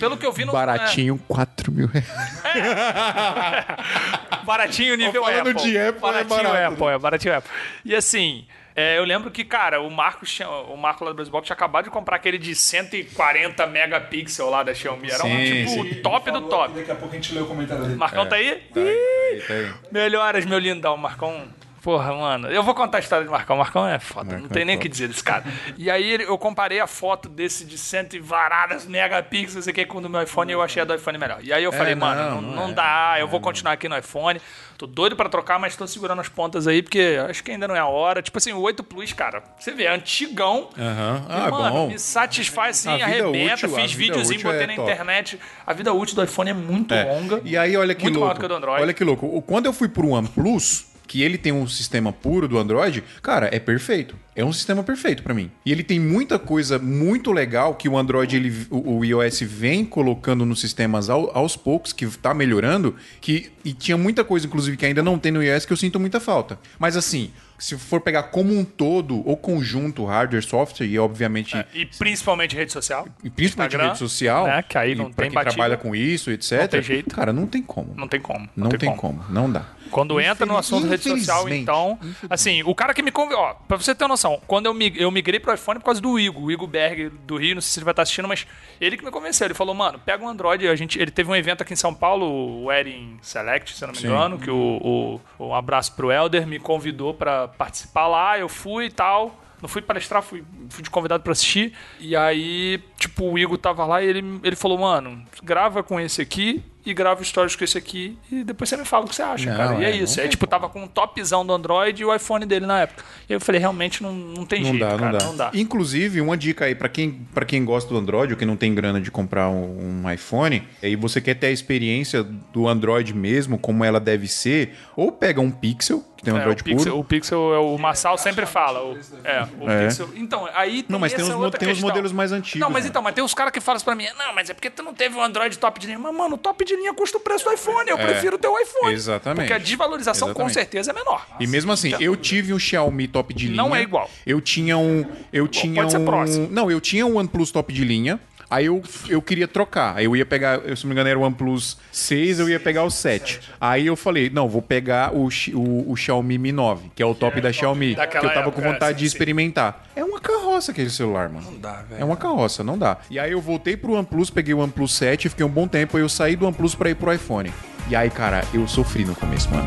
pelo que eu vi, não Baratinho, 4 mil reais. É. (laughs) Baratinho nível Falando Apple. de Apple, é baratinho barato, Apple, é baratinho Apple. E assim, é, eu lembro que, cara, o Marcos, o Marco lá do Brasil Box tinha acabado de comprar aquele de 140 megapixel lá da Xiaomi. Era um Sim, tipo Ele top do top. aqui, Daqui a pouco a gente lê o comentário dele. Marcão tá aí? Tá aí, tá aí. Melhoras, meu lindão. Marcão porra, mano. Eu vou contar a história de Marcão. Marcão é foda, Marcão não tem é nem o que dizer desse cara. E aí eu comparei a foto desse de cento e varadas megapixels, não sei o que, com o do meu iPhone e eu achei a do iPhone melhor. E aí eu falei, não, mano, não, não é. dá, eu vou continuar aqui no iPhone. Tô doido pra trocar, mas tô segurando as pontas aí, porque acho que ainda não é a hora. Tipo assim, o 8 Plus, cara, você vê, é antigão. E, Ah, mano, bom. me satisfaz assim, vida arrebenta, útil- fiz vida videozinho, útil botei é na top. internet. A vida útil do iPhone é muito É. longa. E aí, olha que louco. que o do Android. Olha que louco. Quando eu fui pro OnePlus, que ele tem um sistema puro do Android, cara, é perfeito. É um sistema perfeito pra mim. E ele tem muita coisa muito legal que o Android, ele, o, o iOS vem colocando nos sistemas ao- aos poucos, que tá melhorando, que e tinha muita coisa, inclusive, que ainda não tem no iOS que eu sinto muita falta. Mas assim, se for pegar como um todo, o conjunto hardware, software e obviamente E principalmente rede social. e principalmente Instagram, rede social, né, que aí não tem quem batida. trabalha com isso, etc. Não tem jeito. Cara, não tem como. Não tem como. Não, tem, como. não dá. Quando entra no assunto rede social, então. Assim, o cara que me convidou. Ó, pra você ter noção, quando eu, mig- eu migrei pro iPhone por causa do Igor, o Igor Berg do Rio, não sei se ele vai estar assistindo, mas ele que me convenceu. Ele falou, mano, pega um Android. A gente, ele teve um evento aqui em São Paulo, o Erin Select, se eu não me Sim. engano, que o, o- um abraço pro Elder me convidou pra participar lá, eu fui e tal. Não fui palestrar, fui, fui de convidado pra assistir. E aí, tipo, o Igor tava lá e ele, ele falou, mano, grava com esse aqui e grava stories com esse aqui e depois você me fala o que você acha, Não, cara. E é, é, isso. não É tipo, tava com um topzão do Android e o iPhone dele na época. E eu falei, realmente não, não tem Não jeito, dá, cara. não dá. Inclusive, uma dica aí pra quem, pra quem gosta do Android ou que não tem grana de comprar um, um iPhone, e você quer ter a experiência do Android mesmo, como ela deve ser, ou pega um Pixel, que tem um É, o, Android Pixel, puro. o Pixel, é o Marçal sempre fala. O, é, o É. Pixel. Então, aí tem Não, mas tem os mo- tem os modelos mais antigos, Não, mas né? então, mas tem uns caras que falam pra mim, não, mas é porque tu não teve um Android top de linha. Mas, mano, o top de linha custa o preço do iPhone. Eu prefiro ter o iPhone. É. Exatamente. Porque a desvalorização com Exatamente. certeza é menor. E mesmo assim, eu tive um Xiaomi top de linha. Não é igual. Eu tinha um. Eu tinha pode ser um. próximo. Não, eu tinha um OnePlus top de linha. Aí eu, eu queria trocar. Aí eu ia pegar, se não me engano, era o OnePlus 6, eu ia pegar o 7. Aí eu falei, não, vou pegar o, o, o Xiaomi Mi 9, que é o top da Xiaomi. Que eu tava com vontade de experimentar. É uma carroça aquele celular, mano. Não dá, velho. É uma carroça, não dá. E aí eu voltei pro OnePlus, peguei o OnePlus 7, fiquei um bom tempo, aí eu saí do OnePlus pra ir pro iPhone. E aí, cara, eu sofri no começo, mano.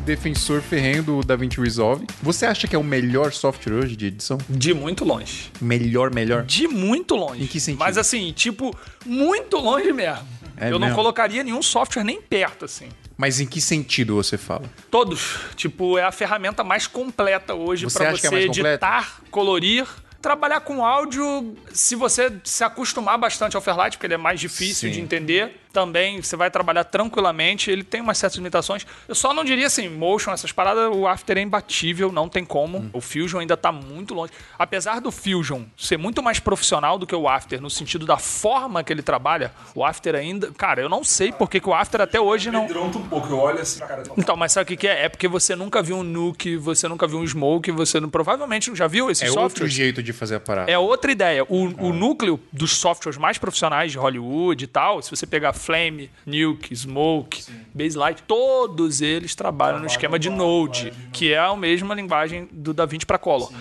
defensor ferrenho do DaVinci Resolve. Você acha que é o melhor software hoje de edição? De muito longe. Melhor, melhor? De muito longe. Em que sentido? Mas assim, tipo, muito longe mesmo. É eu não mesmo? colocaria nenhum software nem perto, assim. Mas em que sentido você fala? Todos. Tipo, é a ferramenta mais completa hoje Você para que é você completa? editar, colorir. Trabalhar com áudio, se você se acostumar bastante ao Fairlight, porque ele é mais difícil Sim. de entender, também você vai trabalhar tranquilamente. Ele tem umas certas limitações. Eu só não diria assim, motion, essas paradas, o After é imbatível, não tem como. Hum. O Fusion ainda tá muito longe. Apesar do Fusion ser muito mais profissional do que o After, no sentido da forma que ele trabalha, o After ainda. Cara, eu não sei porque que o After até hoje não. Um pouco, eu olho assim, cara. Então, mas sabe o que, que é? É porque você nunca viu um Nuke, você nunca viu um Smoke, você não, provavelmente já viu esses É outro softwares. jeito de fazer a parada. É outra ideia. O, o núcleo dos softwares mais profissionais de Hollywood e tal, se você pegar Flame, Nuke, Smoke, Baselight, todos eles trabalham no esquema de Node, que é a mesma linguagem do DaVinci para Color.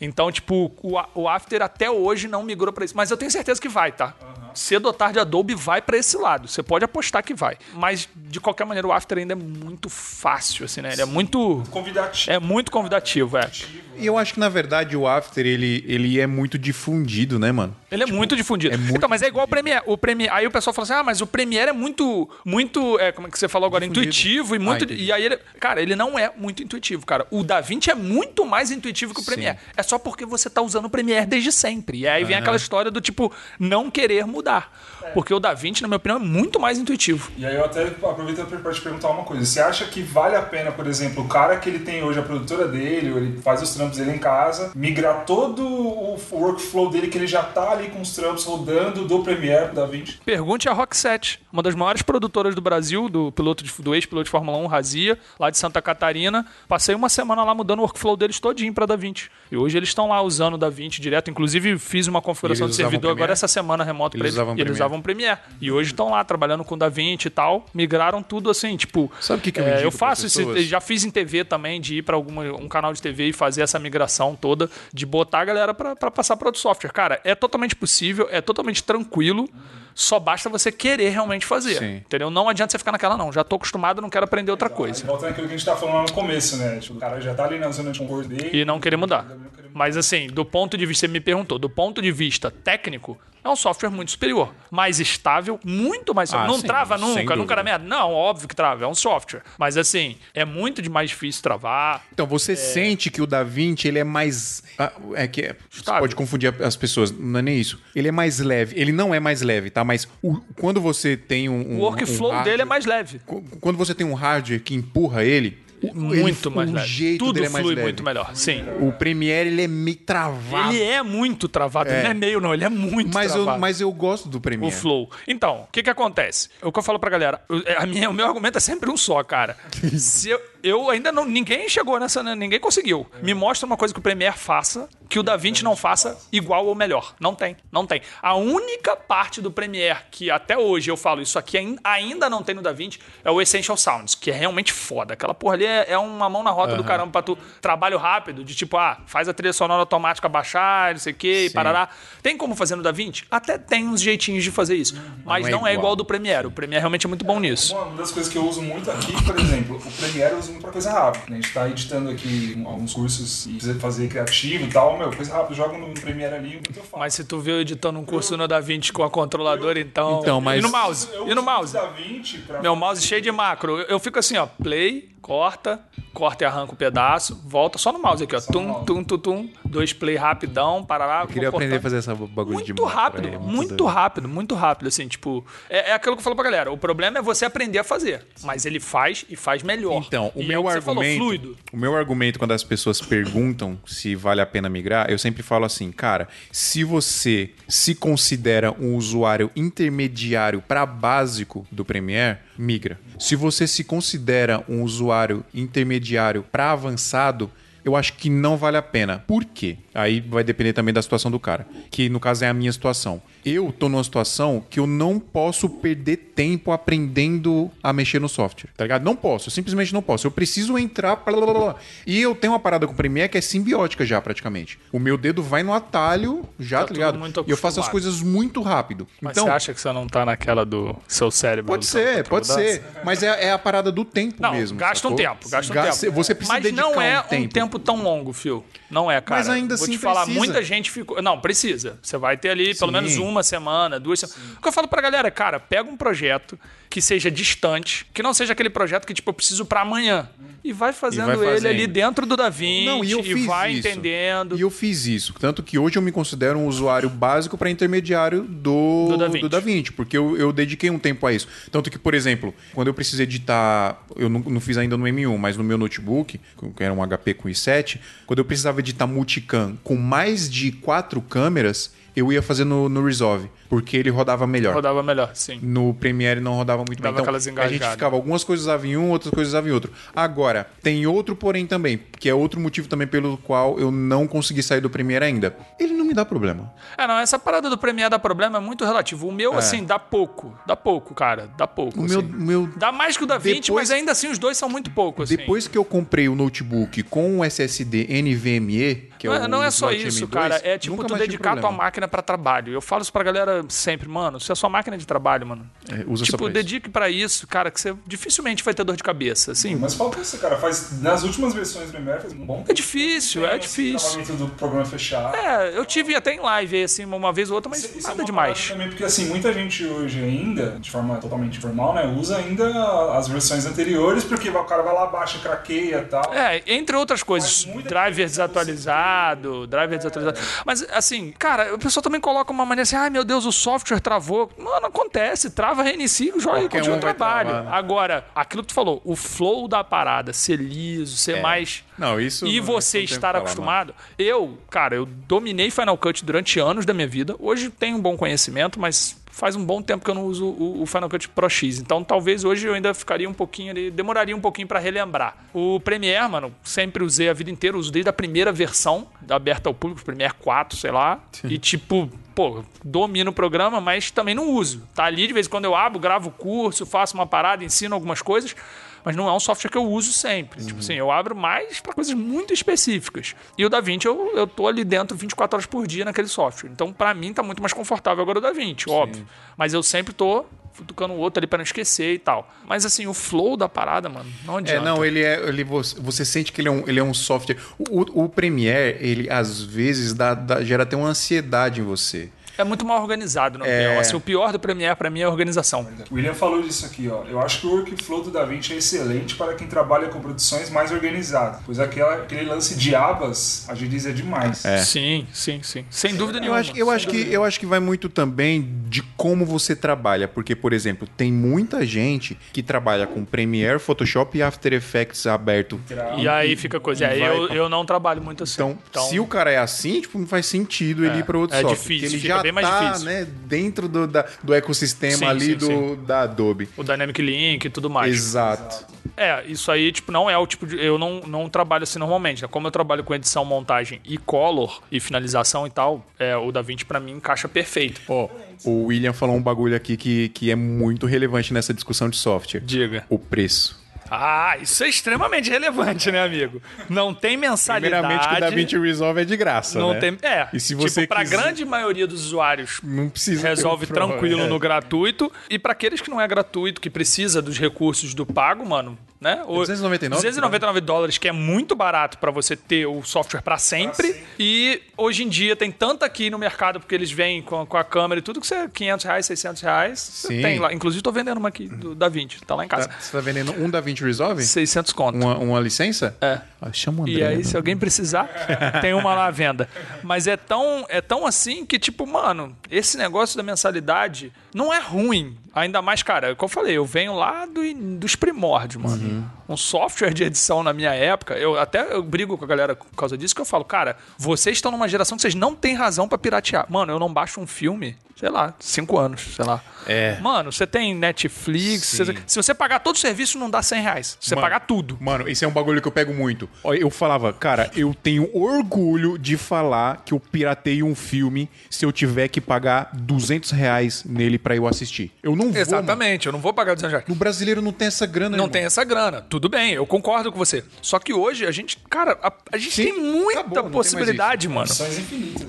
Então, tipo, o, o After até hoje não migrou para isso. Mas eu tenho certeza que vai, tá? Cedo ou tarde, Adobe vai para esse lado. Você pode apostar que vai. Mas, de qualquer maneira, o After ainda é muito fácil, assim, né? Ele é muito... Convidativo. É muito convidativo, é. E eu acho que, na verdade, o After, ele, ele é muito difundido, né, mano? Ele é muito difundido. é muito então, mas é igual o Premiere. O Premiere. Aí o pessoal fala assim: ah, mas o Premiere é muito. Muito. É, como é que você falou agora? Difundido. Intuitivo e muito. Ah, e aí ele. Cara, ele não é muito intuitivo, cara. O DaVinci é muito mais intuitivo que o Premiere. É só porque você tá usando o Premiere desde sempre. E aí vem aquela história do tipo, não querer mudar mudar. Porque o DaVinci, na minha opinião, é muito mais intuitivo. E aí eu até aproveito para te perguntar uma coisa. Você acha que vale a pena, por exemplo, o cara que ele tem hoje a produtora dele, ou ele faz os trampos dele em casa, migrar todo o workflow dele que ele já tá ali com os trampos rodando do Premiere pro DaVinci? Pergunte a Rockset, uma das maiores produtoras do Brasil, do piloto de, do ex-piloto de Fórmula 1, Razia, lá de Santa Catarina. Passei uma semana lá mudando o workflow deles todinho para DaVinci. E hoje eles estão lá usando o DaVinci direto. Inclusive, fiz uma configuração de servidor agora essa semana remoto para Eles eles. usavam. Usavam Premiere. E hoje estão lá trabalhando com DaVinci e tal. Migraram tudo assim, tipo. Sabe o que que eu é, eu faço isso, já fiz em TV também, de ir para um canal de TV e fazer essa migração toda, de botar a galera para passar para outro software. Cara, é totalmente possível, é totalmente tranquilo. Só basta você querer realmente fazer. Sim. Entendeu? Não adianta você ficar naquela, não. Já tô acostumado, não quero aprender outra Aí coisa. volta naquilo que a gente tá falando lá no começo, né? Tipo, o cara já tá ali na zona de conforto dele. E não querer mudar. Mas assim, do ponto de vista, você me perguntou, do ponto de vista técnico, é um software muito superior. Mais estável, muito mais Ah, Não sim, trava nunca, nunca era merda. Não, óbvio que trava, é um software. Mas assim, é muito de mais difícil travar. Então, você sente que o Da Vinci, ele é mais... ah, É que é- você pode confundir as pessoas, não é nem isso. Ele é mais leve. Ele não é mais leve, tá? Mas o- quando você tem um... um O workflow um dele é hardware- mais leve. Qu- Quando você tem um hardware que empurra ele... o- Muito ele- mais o leve. jeito Tudo dele é mais flui leve. muito melhor. Sim. O Premiere, ele é meio travado. Ele é muito travado. Ele não é meio, não. Ele é muito mas, eu, travado. mas eu gosto do O Premiere. flow. Então, o que que acontece? O que eu falo pra galera, eu- é, a minha, o meu argumento é sempre um só, cara. (laughs) Se eu, eu ainda não. Ninguém chegou nessa. né, Ninguém conseguiu. Me mostra uma coisa que o Premiere faça, que o DaVinci não faça igual ou melhor. Não tem. Não tem. A única parte do Premiere que até hoje eu falo, isso aqui ain- ainda não tem no DaVinci, é o Essential Sounds, que é realmente foda. Aquela porra ali é, é uma mão na roda do caramba pra tu. Trabalho rápido, de tipo, ah, faz a trilha sonora automática baixar, não sei o quê, e Sim. parará. Tem como fazer no DaVinci? Até tem uns jeitinhos de fazer isso. Mas não é não, é igual. igual do Premiere. O Premiere realmente é muito bom nisso. Uma das coisas que eu uso muito aqui, por exemplo, o Premiere eu uso muito pra coisa rápida. né? A gente tá editando aqui alguns cursos e precisa fazer criativo e tal, meu, coisa rápida, joga no Premiere ali, muito eu faço. Mas se tu viu editando um curso no DaVinci com a controladora, então. Então, mas- E no mouse? Eu E no mouse? o DaVinci pra Meu mouse cheio de macro. Eu eu fico assim, ó, play, corta, corta e arranca um pedaço, volta só no mouse aqui, ó. no Tum, tum, tum, tum. Dois play rapidão, parará. Eu queria aprender a fazer essa bagulho de Muito rápido, aí, é muito rápido, muito rápido, assim, tipo... É, é aquilo que eu falo pra galera, o problema é você aprender a fazer, mas ele faz e faz melhor. Então, o E é meu que você falou, argumento, fluido. o meu argumento quando as pessoas perguntam se vale a pena migrar, eu sempre falo assim, cara, se você se considera um usuário intermediário para básico do Premiere, migra. Se você se considera um usuário intermediário para avançado, eu acho que não vale a pena. Por quê? Aí vai depender também da situação do cara, que no caso é a minha situação. Eu tô numa situação que eu não posso perder tempo aprendendo a mexer no software, tá ligado? Não posso, eu simplesmente não posso. Eu preciso entrar. Blá, blá, blá, blá. E eu tenho uma parada com o Premiere que é simbiótica já, praticamente. O meu dedo vai no atalho já, Tá tá, ligado? E eu faço as coisas muito rápido. Mas então, você acha que você não tá naquela do seu cérebro? Pode ser, pode mudança? ser. Mas é, é a parada do tempo Não, mesmo. gasta um sacou? tempo, gasta um Gasta- tempo. Você precisa Mas não é um tempo. tempo tão longo, Fio. Não é, cara. Mas ainda Vou assim te falar, precisa. muita gente ficou. Não, precisa. Você vai ter ali pelo Sim. menos uma semana, duas semanas. O que eu falo pra galera, cara, pega um projeto que seja distante, que não seja aquele projeto que, tipo, eu preciso pra amanhã. E vai fazendo vai ele fazendo. ali dentro do DaVinci Não, e fiz vai isso. entendendo. E eu fiz isso. Tanto que hoje eu me considero um usuário básico para intermediário do, Do DaVinci. do DaVinci, porque eu, eu dediquei um tempo a isso. Tanto que, por exemplo, quando eu precisei editar, eu não, não fiz ainda no M1, mas no meu notebook, que era um HP com i7, quando eu precisava editar multicam com mais de quatro câmeras, eu ia fazer no, no Resolve, porque ele rodava melhor. Rodava melhor, sim. No Premiere não rodava muito Dava bem. Então, aquelas a gente ficava, algumas coisas usavam em um, outras coisas usavam em outro. Agora, tem outro porém também, que é outro motivo também pelo qual eu não consegui sair do Premiere ainda. Ele não me dá problema. É, não, essa parada do Premiere dá problema é muito relativo. O meu, assim, dá pouco. Dá pouco, cara. Dá pouco. É. O meu, assim. meu Dá mais que o da 20, Depois- mas ainda assim os dois são muito pouco, assim. depois que eu comprei o notebook com o SSD NVMe, que não é é, o não é só isso, M2, cara. É tipo tu dedicar a tua máquina pra trabalho. Eu falo isso pra galera sempre, mano. Se a sua máquina é de trabalho, mano. É, usa tipo, pra isso. dedique pra isso, cara, que você dificilmente vai ter dor de cabeça, assim. Mas falta isso, cara. Faz, nas últimas versões do Premiere faz um bom É difícil, é tempo, esse difícil. do programa fechado. É, eu tive até em live, aí, assim, uma vez ou outra, mas Isso- isso é nada uma demais. parada Também porque assim, muita gente hoje ainda, de forma totalmente informal, né, usa ainda as versões anteriores, porque o cara vai lá, baixa, craqueia e tal. É, entre outras coisas, driver diferença desatualizado, driver desatualizado. Mas, assim, cara, o pessoal também coloca uma maneira assim, ai meu Deus, o o software travou. Mano, acontece, trava, reinicia, joga e continua um o trabalho. Agora, aquilo que tu falou, o flow da parada, ser liso, ser mais. Não, isso E você não estar falar, acostumado. Eu, cara, eu dominei Final Cut durante anos da minha vida. Hoje tenho um bom conhecimento, mas faz um bom tempo que eu não uso o, Final Cut Pro X. Então talvez hoje eu ainda ficaria um pouquinho ali, demoraria um pouquinho pra relembrar. O Premiere, mano, sempre usei a vida inteira, uso desde a primeira versão da aberta ao público, Premiere 4, sei lá. E tipo, pô, domino o programa, mas também não uso. Tá ali de vez em quando eu abro, gravo curso, faço uma parada, ensino algumas coisas. Mas não é um software que eu uso sempre. Tipo assim, eu abro mais para coisas muito específicas. E o DaVinci, eu, eu tô ali dentro 24 horas por dia naquele software. Então, para mim, tá muito mais confortável agora o DaVinci, óbvio. Mas eu sempre tô futucando o outro ali para não esquecer e tal. Mas assim, o flow da parada, mano, não É, adianta. não, ele é. Ele, você, sente que ele é um, ele é um software. O, o Premiere, ele às vezes dá, dá- gera até uma ansiedade em você. É muito mal organizado, na É. opinião. Assim, o pior do Premiere, para mim, é a organização. O William falou disso aqui, ó. Eu acho que o workflow do DaVinci é excelente para quem trabalha com produções mais organizadas, pois aquela, aquele lance de abas agiliza demais. Sim, sim, sim. Sem dúvida Eu nenhuma. acho, eu, acho que, eu acho que vai muito também de como você trabalha. Porque, por exemplo, tem muita gente que trabalha com Premiere, Photoshop e After Effects aberto. E aí fica coisa. É, eu, eu não trabalho muito assim. Então, se o cara é assim, tipo, não faz sentido ele ir para outro é software. difícil, ele fica já bem mais tá, difícil. né, dentro do, da- do ecossistema Sim, ali sim, do, sim. da Adobe. O Dynamic Link e tudo mais. Exato. É, isso aí, tipo, não é o tipo de. Eu não, não trabalho assim normalmente, né? Como eu trabalho com edição, montagem e color e finalização e tal, é, o DaVinci pra mim encaixa perfeito. Ó, o William falou um bagulho aqui que, que é muito relevante nessa discussão de software. Diga. O preço. Ah, isso é extremamente relevante, né, amigo? Não tem mensalidade. Primeiramente que o DaVinci Resolve é de graça, Não né? tem. É. E se você tipo, pra quiser- grande maioria dos usuários Não precisa resolve (laughs) tranquilo é. no gratuito. E pra aqueles que não é gratuito, que precisa dos recursos do pago, mano, né? O- 299? 299 dólares, que é muito barato pra você ter o software pra sempre. E hoje em dia tem tanto aqui no mercado, porque eles vêm com, com a câmera e tudo, que você é 500 reais, 600 reais. Sim. Tem lá. Inclusive, tô vendendo uma aqui do Da Vinci, tá lá em casa. Tá- Você tá vendendo um DaVinci Resolve? 600 conto. Uma, uma licença? É. Ah, chama o André. E aí, né? se alguém precisar, (laughs) tem uma lá à venda. Mas é tão, é tão assim que, tipo, mano, esse negócio da mensalidade não é ruim. Ainda mais, cara, é o que eu falei, eu venho lá do dos primórdios, mano. Uhum. Um software de edição na minha época, eu até eu brigo com a galera por causa disso, que eu falo, cara, vocês estão numa geração que vocês não têm razão pra piratear. Mano, eu não baixo um filme, sei lá, cinco anos, sei lá. É. Mano, você tem Netflix, você- se você pagar todo o serviço, não dá 100 reais. Se você Mano, pagar tudo. Mano, esse é um bagulho que eu pego muito. Eu falava, cara, eu tenho orgulho de falar que eu piratei um filme se eu tiver que pagar 200 reais nele pra eu assistir. Eu não vou. mano. Exatamente, eu não vou pagar 200 reais. O brasileiro não tem essa grana, Não irmão. tem essa grana. Tudo bem, eu concordo com você. Só que hoje a gente, cara, a, a gente Sim, tem muita acabou, não tem possibilidade, mano.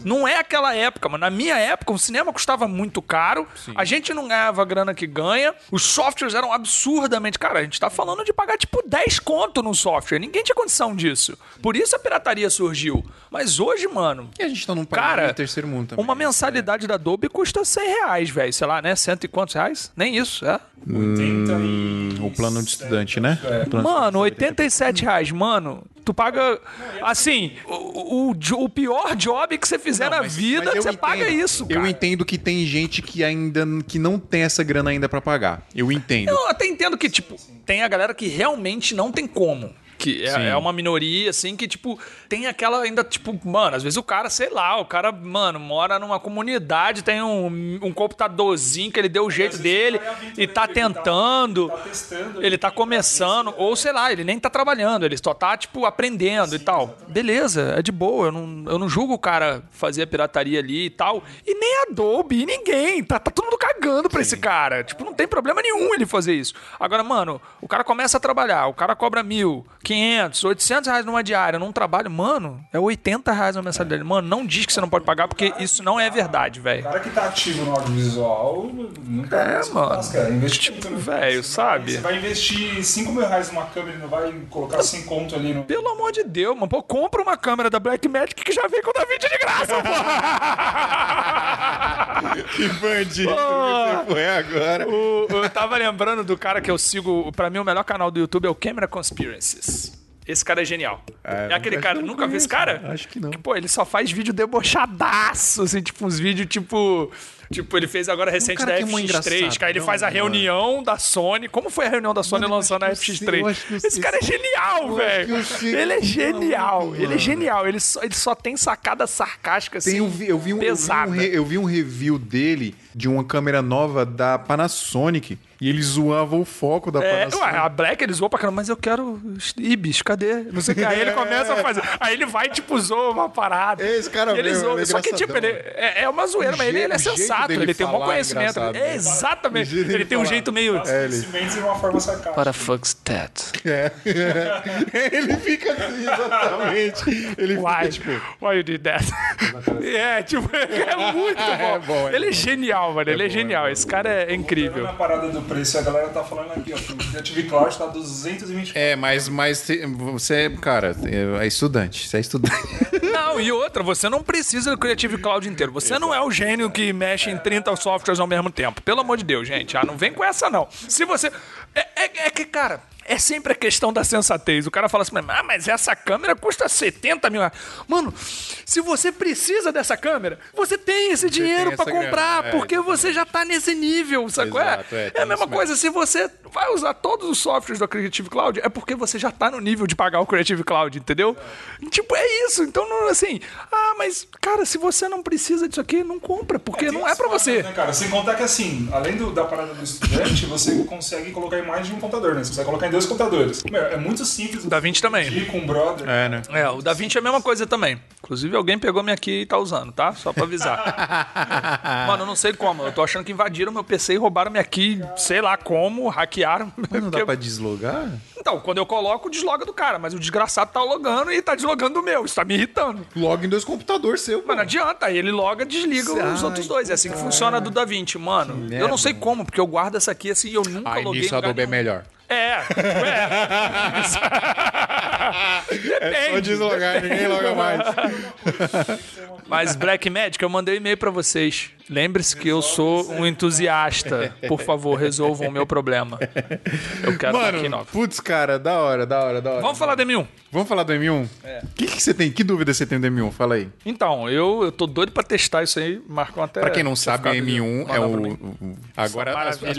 Não é aquela época, mano. Na minha época, o cinema custava muito caro, a gente não ganhava a grana que ganha, os softwares eram absurdamente. Cara, a gente tá falando de pagar tipo 10 conto no software. Ninguém tinha condição disso. Por isso a pirataria surgiu. Mas hoje, mano. E a gente tá num país Cara, terceiro mundo também. uma mensalidade da Adobe custa 100 reais, velho. Sei lá, né? Cento e quantos reais? Nem isso, é. 80 e... O plano de estudante, né? É. Mano, 87 reais, mano. Tu paga. Assim, o, o, o pior job que você fizer na Mas- vida, mas você entendo. paga isso, cara. Eu entendo que tem gente que ainda que não tem essa grana ainda pra pagar. Eu entendo. Eu até entendo que, tipo, tem a galera que realmente não tem como. Que Sim. é, é uma minoria, assim, que, tipo, tem aquela ainda, tipo, mano, às vezes o cara, sei lá, o cara, mano, mora numa comunidade, tem um, um computadorzinho que ele deu o jeito dele e tá tentando. Tá testando. Ele tá começando, ou sei lá, ele nem tá trabalhando, ele só tá, tipo, aprendendo e tal. Beleza, é de boa, eu não, eu não julgo o cara fazer a pirataria ali e tal. E nem Adobe, e ninguém. Tá, tá todo mundo cagando pra esse cara. Tipo, não tem problema nenhum ele fazer isso. Agora, mano, o cara começa a trabalhar, o cara cobra mil, 500, 800 reais numa diária, num trabalho, mano, é 80 reais uma mensalidade. Mano, não diz que você não pode pagar, porque isso não é verdade, O velho. cara que tá ativo no audiovisual não tá É, mano. cara. Investimento, né? velho, Você sabe? Vai, você vai investir 5 mil reais numa câmera e não vai colocar 100 conto ali no. Pelo amor de Deus, mano. Pô, compra uma câmera da Blackmagic que já vem com o DaVinci de graça, pô! (laughs) Que bandido Pô. que foi agora. O- eu tava lembrando do cara que eu sigo. Pra mim, o melhor canal do YouTube é o Camera Conspiracies. Esse cara é genial. É, é aquele cara. que eu Nunca viu esse cara? acho que não. pô, ele só faz vídeo debochadaço, assim, tipo, uns vídeos tipo. Tipo, ele fez agora recente cara da que é muito FX3, engraçado. que aí ele Não, faz a mano. reunião da Sony. Como foi a reunião da Sony Mano, eu lançando a acho que eu sei, FX3? eu acho que eu Esse sei. cara é genial, Eu velho. que eu sei Ele é que genial, ele é genial. Ele só, ele só tem sacada sarcástica assim. Tem, eu, vi, eu, vi um, eu, vi um pesada. eu vi um review dele de uma câmera nova da Panasonic e ele zoava o foco da É, Panasonic. ué, a Black ele zoou pra caramba, mas eu quero Ibis, cadê? Não sei o que. Aí ele (laughs) começa a fazer. Aí ele vai, tipo, zoa uma parada. Esse cara ele mesmo, zoa. ele é Só que, tipo, ele engraçadão. é, é uma zoeira, O mas ele, ele é jeito- jeito sensato, ele tem um bom é conhecimento. engraçado, É, né? exatamente. Jeito dele Ele tem um jeito meio. É, Cimentos de uma forma sarcástica. Para fuck's that. É. (laughs) ele fica assim, exatamente. Ele Why? fica, tipo... Why you did that? (laughs) é, tipo, é muito bom. É bom, é ele é genial, mano. ele é, bom, genial. Esse cara é incrível. Na parada do preço, a galera tá falando aqui, ó, o Creative Cloud tá 220 É, mas, mas você, cara, é estudante. Você é estudante. (laughs) Não, e outra, você não precisa do Creative Cloud inteiro. Você não é o gênio que mexe em 30 softwares ao mesmo tempo. Pelo amor de Deus, gente. Ah, não vem com essa, não. Se você. É, é- é que, cara. É sempre a questão da sensatez. O cara fala assim, ah, mas essa câmera custa 70 mil reais. Mano, se você precisa dessa câmera, você tem esse dinheiro pra essa grana, comprar, é, porque você já tá nesse nível, sacou? Exato, é, é, tem a mesma isso mesmo. coisa, se você vai usar todos os softwares do Creative Cloud, é porque você já tá no nível de pagar o Creative Cloud, entendeu? Tipo, é isso. Então, não, assim, ah, mas, cara, se você não precisa disso aqui, não compra, porque não é pra você. Né, cara? Sem contar que assim, além do- da parada do estudante, você consegue colocar em mais de um computador, né? Você consegue colocar em dois computadores. Meu, é muito simples. O Da Vinci também. Com um brother. É, né? É, o Da Vinci é a mesma coisa também. Inclusive, alguém pegou minha aqui e tá usando, tá? Só pra avisar. (laughs) Mano, eu não sei como. Eu tô achando que invadiram meu PC e roubaram minha key, sei lá como, hackearam. Mas não dá pra deslogar? Então, quando eu coloco, desloga do cara, mas o desgraçado tá logando e tá deslogando do meu. Isso tá me irritando. Loga em dois computadores seu. Mas não adianta, aí ele loga, desliga os Ai, outros dois. É assim que funciona a do Da Vinci, mano. Eu não sei como, porque eu guardo essa aqui assim e eu nunca Aí loguei nisso em a lugar Adobe é nenhum. melhor. É, é. Depende. Só deslogar, ninguém loga mais. Mas Black Magic, eu mandei um e-mail pra vocês. Lembre-se que eu sou um entusiasta. Por favor, resolvam o meu problema. Eu quero uma aqui Mano, nova. putz, cara, da hora, da hora, da hora. Vamos falar do M1. Vamos falar do M1? É. O que, que você tem? Que dúvida você tem do M1? Fala aí. Então, eu, eu tô doido pra testar isso aí. Marcam até. Pra quem não sabe, o ficado M1 é o. o- Agora as, as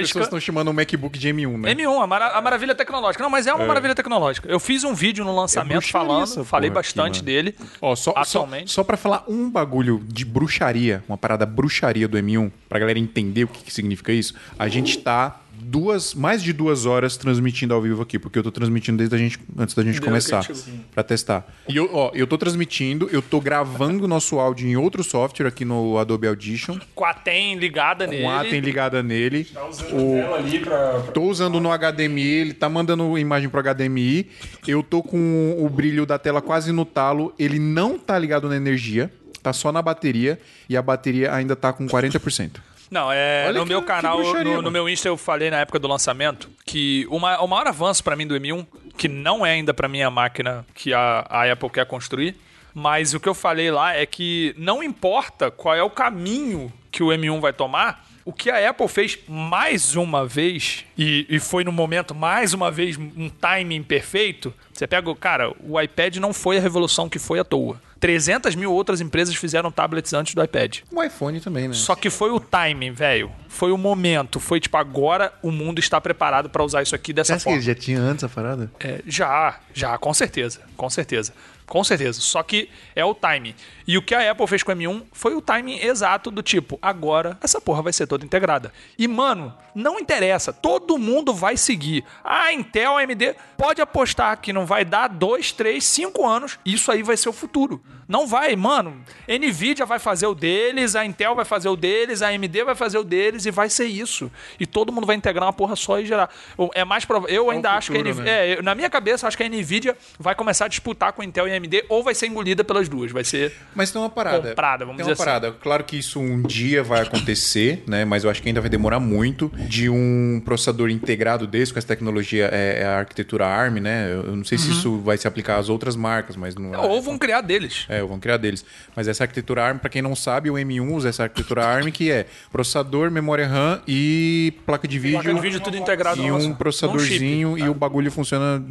pessoas estão chamando o MacBook de M1, né? M1, a, mara- a maravilha tecnológica. Não, mas é uma maravilha tecnológica. Eu fiz um vídeo no lançamento bruxaria falando, essa falei porra aqui, bastante mano. dele. Ó, só, só, Atualmente. só pra falar um bagulho de bruxaria, uma parada bruxaria do M1, pra galera entender o que, que significa isso, a gente tá duas, mais de duas horas transmitindo ao vivo aqui, porque eu tô transmitindo desde a gente, antes da gente Desde começar, que a gente pra testar. E eu, ó, eu tô transmitindo, eu tô gravando o nosso áudio em outro software aqui no Adobe Audition, Com a TEM ligada nele. com a ATEM ligada nele. Tá usando tela ali pra. pra- Tô usando no HDMI, ele tá mandando imagem pro HDMI. Eu tô com o brilho da tela quase no talo. Ele não tá ligado na energia, tá só na bateria. E a bateria ainda tá com 40%. Não, é. Olha no que- meu canal, bruxaria, no, no meu Insta, eu falei na época do lançamento que o, ma- o maior avanço pra mim do M1, que não é ainda pra minha máquina que a, a Apple quer construir, mas o que eu falei lá é que não importa qual é o caminho que o M1 vai tomar. O que a Apple fez mais uma vez, e, e foi no momento mais uma vez um timing perfeito, você pega, o cara, o iPad não foi a revolução que foi à toa. 300 mil outras empresas fizeram tablets antes do iPad. O iPhone também, né? Só que foi o timing, velho. Foi o momento. Foi tipo, agora o mundo está preparado para usar isso aqui dessa que forma. ele já tinha antes a parada? É, já, já, com certeza. Com certeza. Com certeza. Só que é o timing. E o que a Apple fez com o M1 foi o timing exato do tipo, agora essa porra vai ser toda integrada. E, mano, não interessa. Todo mundo vai seguir. A Intel, a AMD, pode apostar que não vai dar dois, três, cinco anos. Isso aí vai ser o futuro. Não vai, mano. Nvidia vai fazer o deles, a Intel vai fazer o deles, a AMD vai fazer o deles e vai ser isso. E todo mundo vai integrar uma porra só e gerar. É mais provável. Eu ainda acho que a Nvidia. né? É, na minha cabeça, acho que a Nvidia vai começar a disputar com a Intel e a AMD ou vai ser engolida pelas duas. Vai ser. Mas tem uma parada. Comprada, vamos tem dizer uma parada. Claro que isso um dia vai acontecer, né? Mas eu acho que ainda vai demorar muito de um processador integrado desse com essa tecnologia, é, é a arquitetura ARM, né? Eu não sei se isso vai se aplicar às outras marcas, mas não. Uhum. Ou vão criar deles. É, vão criar deles. Mas essa arquitetura ARM, pra quem não sabe, o M1 usa essa arquitetura ARM que é processador, memória RAM e placa de vídeo. Placa de vídeo tudo integrado e um processadorzinho chip. e o bagulho funciona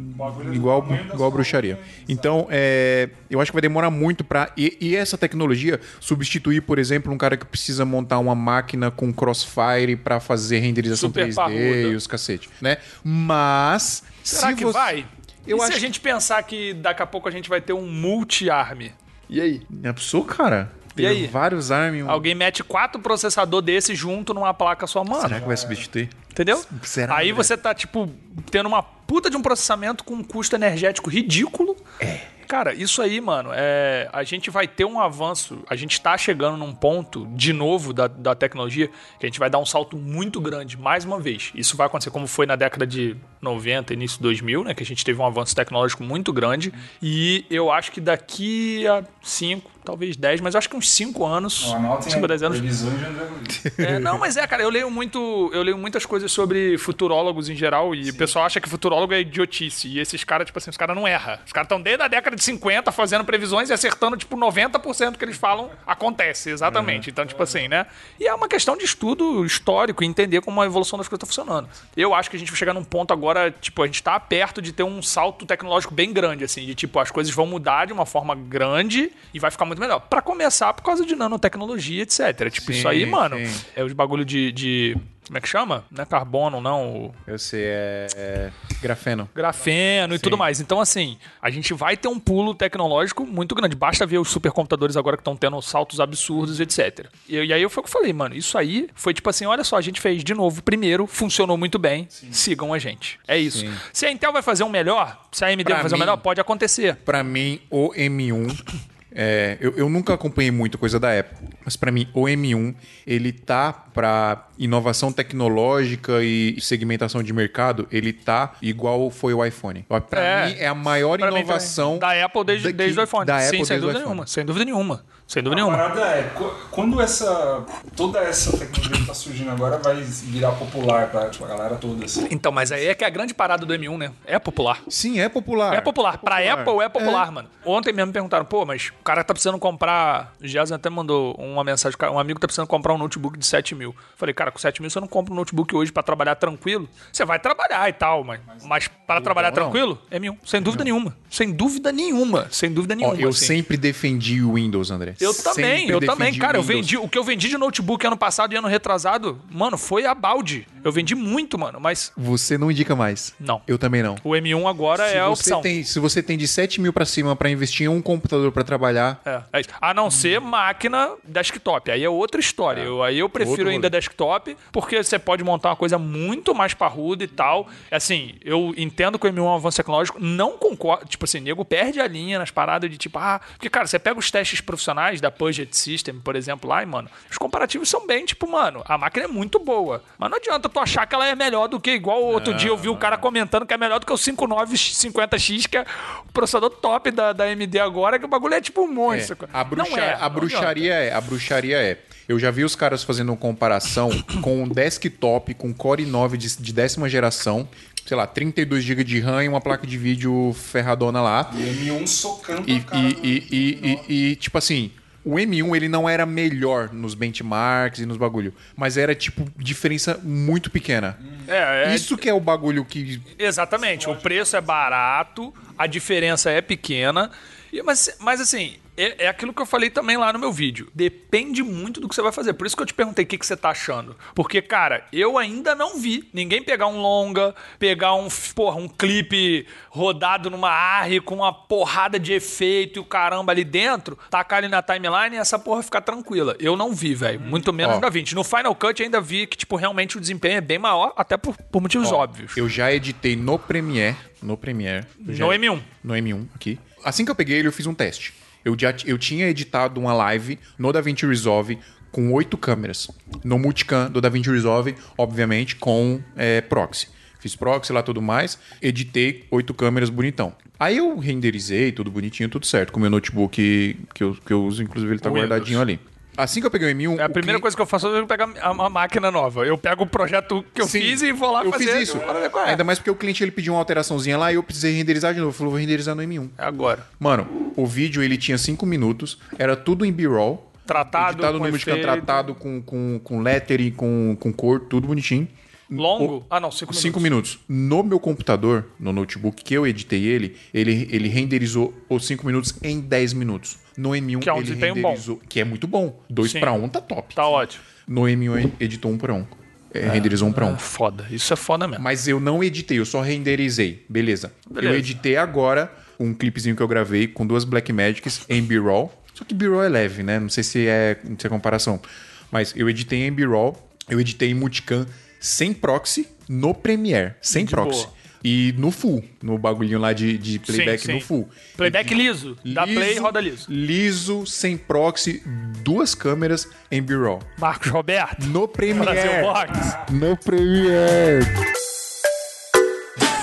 igual, igual bruxaria. Então, é, eu acho que vai demorar muito pra. E, e essa tecnologia substituir, por exemplo, um cara que precisa montar uma máquina com crossfire pra fazer renderização Super 3D parruda. e os cacete, né? Mas. Será se que você- vai? Eu e acho se a gente pensar que daqui a pouco a gente vai ter um multi-arm? E aí? É absurdo, cara. Tem aí? vários ARM. um- Alguém mete quatro processador desse junto numa placa só, mano. Será que vai substituir? Entendeu? Será, Aí André? você tá, tipo, tendo uma puta de um processamento com um custo energético ridículo. É. Cara, isso aí, mano, é, a gente vai ter um avanço. A gente tá chegando num ponto, de novo, da, da tecnologia, que a gente vai dar um salto muito grande, mais uma vez. Isso vai acontecer como foi na década de 90, início de 2000, né? Que a gente teve um avanço tecnológico muito grande. E eu acho que daqui a 5, talvez 10, mas eu acho que uns 5 anos, Não, Anotem 5 10 anos, (laughs) é, não, mas é, cara, eu leio muito, eu leio muitas coisas sobre futurólogos em geral e o pessoal acha que futurólogo é idiotice. E esses caras, tipo assim, os caras não erram. Os caras estão desde a década de 50 fazendo previsões e acertando, tipo, 90% que eles falam acontece, exatamente. Então, tipo assim, né? E é uma questão de estudo histórico e entender como a evolução das coisas tá funcionando. Eu acho que a gente vai chegar num ponto agora, tipo, a gente tá perto de ter um salto tecnológico bem grande, assim, de tipo, as coisas vão mudar de uma forma grande e vai ficar muito melhor. Pra começar, por causa de nanotecnologia, etc. Tipo, isso aí, Sim, mano, sim. é os bagulho de, de- Como é que chama? Não é carbono, não. O Eu sei, é. é grafeno. grafeno e tudo mais. Então, assim, a gente vai ter um pulo tecnológico muito grande. Basta ver os supercomputadores agora que estão tendo saltos absurdos, etc. E, e aí foi o que eu falei, mano. Isso aí foi tipo assim: olha só, a gente fez de novo primeiro, funcionou muito bem. Sigam a gente. É isso. Sim. Se a Intel vai fazer um melhor, se a AMD Pra vai fazer um mim- melhor, pode acontecer. Pra mim, o M1. É, eu, eu nunca acompanhei muito coisa da Apple, mas pra mim o M1 ele tá pra inovação tecnológica e segmentação de mercado, ele tá igual foi o iPhone. Ó, Pra É. mim é a maior inovação da Apple desde, desde o iPhone. Da Sim, Apple sem desde o dúvida nenhuma. Sem dúvida nenhuma. Sem dúvida A nenhuma. parada é, qu- quando essa. toda essa tecnologia que tá surgindo agora vai virar popular pra tipo, a galera toda, assim. Então, mas aí é que é a grande parada do M1, né? É popular. Sim, é popular. É popular. Pra Apple é popular, mano. Ontem mesmo me perguntaram, pô, mas o cara tá precisando comprar. O Jason até mandou uma mensagem. Um amigo tá precisando comprar um notebook de 7 mil. Falei, cara, com 7 mil você não compra um notebook hoje pra trabalhar tranquilo. Você vai trabalhar e tal, mas, mas para trabalhar não. tranquilo, M1. Sem dúvida nenhuma. Sem dúvida nenhuma. Sem dúvida Ó, nenhuma. eu assim. sempre defendi o Windows, André. Eu também, eu também, cara. Eu vendi. O que eu vendi de notebook ano passado e ano retrasado, mano, foi a balde. Eu vendi muito, mano, mas Você não indica mais. não. Eu também não. O M1 agora se é a opção. Tem, se você tem de 7 mil pra cima pra investir em um computador pra trabalhar, É, é. A não ser máquina desktop. Aí é outra história. Eu, aí eu prefiro Outro ainda desktop, porque você pode montar uma coisa muito mais parruda e tal. Assim, eu entendo que o M1 é um avanço tecnológico, não concordo. Tipo assim, nego perde a linha nas paradas de tipo, ah, porque, cara, você pega os testes profissionais da Puget System, por exemplo, lá, e, mano, os comparativos são bem, tipo, mano, a máquina é muito boa. Mas não adianta tu achar que ela é melhor do que, igual outro dia eu vi o cara comentando que é melhor do que o 5950X, que é o processador top da, da AMD agora, que o bagulho é tipo um monstro. É, a, bruxa- Não é, a não bruxaria é, a bruxaria é. Eu já vi os caras fazendo uma comparação (coughs) com um desktop com Core i9 de, de décima geração, sei lá, 32 GB de RAM e uma placa de vídeo ferradona lá. E M1 socando E, a cara e, do- e, e, e- e, tipo assim, o M1 ele não era melhor nos benchmarks e nos bagulho, mas era tipo diferença muito pequena. É, é Isso que é o bagulho que Exatamente. O preço é barato, a diferença é pequena. Mas, mas assim, é, é aquilo que eu falei também lá no meu vídeo. Depende muito do que você vai fazer. Por isso que eu te perguntei o que, que você tá achando. Porque, cara, eu ainda não vi ninguém pegar um longa, pegar um, porra, um clipe rodado numa ARRI com uma porrada de efeito e o caramba ali dentro, tacar ali na timeline e essa porra ficar tranquila. Eu não vi, velho. Muito menos Ó. da 20. No Final Cut ainda vi que, tipo, realmente o desempenho é bem maior, até por, por motivos óbvios. eu já editei no Premiere, no Premiere, No M1. no M1 aqui. Assim que eu peguei ele, eu fiz um teste. Eu, já, eu tinha editado uma live no DaVinci Resolve com oito câmeras. No multicam do DaVinci Resolve, obviamente, com é, proxy. Fiz proxy lá tudo mais, editei oito câmeras bonitão. Aí eu renderizei tudo bonitinho, tudo certo, com o meu notebook que eu, que eu uso, inclusive ele tá Windows. guardadinho ali. Assim que eu peguei o M1. É a o primeira cli- coisa que eu faço é pegar uma máquina nova. Eu pego o projeto que eu Sim, fiz e vou lá eu fazer. fiz isso. Qual é. Ainda mais porque o cliente ele pediu uma alteraçãozinha lá e eu precisei renderizar de novo. Falou, vou renderizar no M1. É agora. Mano, o vídeo ele tinha 5 minutos, era tudo em B-roll. Tratado editado com no efeito. tratado com, com, com lettering, com, com cor, tudo bonitinho. Longo? Ah, não, cinco minutos. 5 minutos. No meu computador, no notebook que eu editei ele, ele, ele renderizou os 5 minutos em 10 minutos. No M1 Que é um ele desempenho bom. renderizou, que é muito bom. 2 Sim. para 1 tá top. Tá ótimo. No M1 ele editou 1 um para 1. É, renderizou 1 um para 1. É foda. Isso é foda mesmo. Mas eu não editei, eu só renderizei. Beleza. Beleza. Eu editei agora um clipezinho que eu gravei com duas Blackmagics em B-roll. Só que B-roll é leve, né? Não sei se é, se é comparação. Mas eu editei em B-roll, eu editei em multicam sem proxy no Premiere, sem De proxy. boa. E no full, no bagulhinho lá de, de playback sim. no full. Playback liso. Dá play e roda liso. Liso, sem proxy, duas câmeras em B-roll. Marcos Roberto. No Brasil Premiere. Box. No Premiere.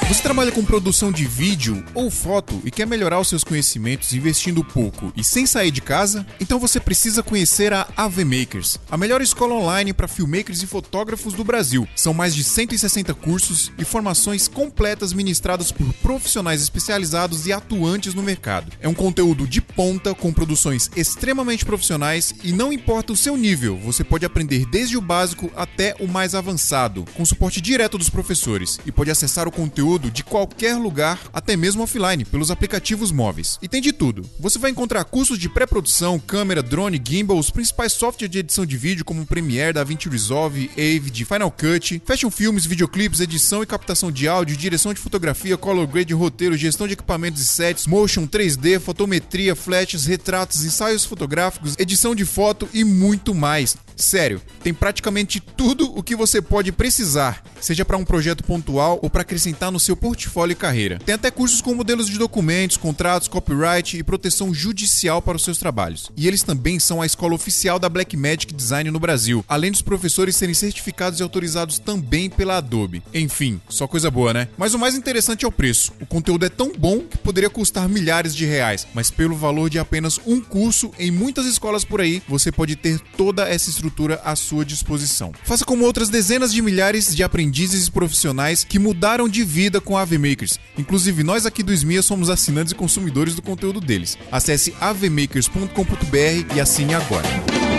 Você trabalha com produção de vídeo ou foto e quer melhorar os seus conhecimentos investindo pouco e sem sair de casa? Então você precisa conhecer a AV Makers, a melhor escola online para filmmakers e fotógrafos do Brasil. São mais de 160 cursos e formações completas ministradas por profissionais especializados e atuantes no mercado. É um conteúdo de ponta com produções extremamente profissionais e não importa o seu nível, você pode aprender desde o básico até o mais avançado, com suporte direto dos professores e pode acessar o conteúdo de qualquer lugar, até mesmo offline, pelos aplicativos móveis. E tem de tudo. Você vai encontrar cursos de pré-produção, câmera, drone, gimbal, os principais softwares de edição de vídeo como Premiere, DaVinci Resolve, Avid, Final Cut, fashion filmes, videoclipes, edição e captação de áudio, direção de fotografia, color grade, roteiro, gestão de equipamentos e sets, motion 3D, fotometria, flashes, retratos, ensaios fotográficos, edição de foto e muito mais. Sério, tem praticamente tudo o que você pode precisar, seja para um projeto pontual ou para acrescentar no seu portfólio e carreira. Tem até cursos com modelos de documentos, contratos, copyright e proteção judicial para os seus trabalhos. E eles também são a escola oficial da Blackmagic Design no Brasil, além dos professores serem certificados e autorizados também pela Adobe. Enfim, só coisa boa, né? Mas o mais interessante é o preço. O conteúdo é tão bom que poderia custar milhares de reais, mas pelo valor de apenas um curso em muitas escolas por aí, você pode ter toda essa estrutura à sua disposição. Faça como outras dezenas de milhares de aprendizes e profissionais que mudaram de vida com a AV Makers. Inclusive, nós aqui do SMIA somos assinantes e consumidores do conteúdo deles. Acesse avmakers.com.br e assine agora.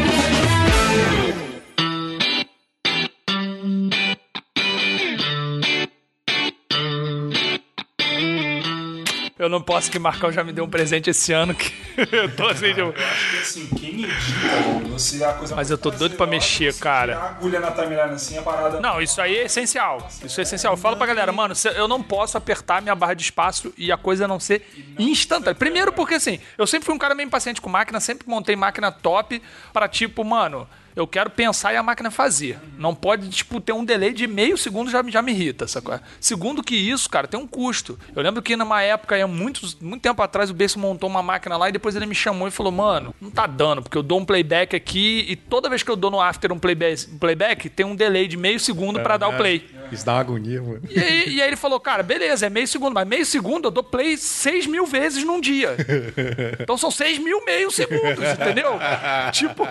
Eu não posso que Marcão já me deu um presente esse ano que (laughs) eu tô assim, tipo... Porque assim, quem edita, você é a coisa Mas eu tô doido pra mexer, cara. agulha na timeline assim, a parada. Não, isso aí é essencial. Isso é essencial. Eu falo pra galera, mano, eu não posso apertar minha barra de espaço e a coisa não ser instantânea. Primeiro porque, assim, eu sempre fui um cara meio impaciente com máquina, sempre montei máquina top pra, tipo, mano, eu quero pensar e a máquina fazer. Não pode, tipo, ter um delay de meio segundo já, já me irrita, sacou? Segundo que isso, cara, tem um custo. Eu lembro que numa época, há muitos, muito tempo atrás, o Berço montou uma máquina lá e depois ele me chamou e falou, mano, não tá dando, porque eu dou um playback aqui e toda vez que eu dou no after um playback, um playback tem um delay de meio segundo pra dar o play. Isso dá uma agonia, mano. E aí, e aí ele falou, cara, beleza, é meio segundo, mas meio segundo eu dou play 6 mil vezes num dia. (laughs) Então são 6 mil meio segundos, entendeu? tipo,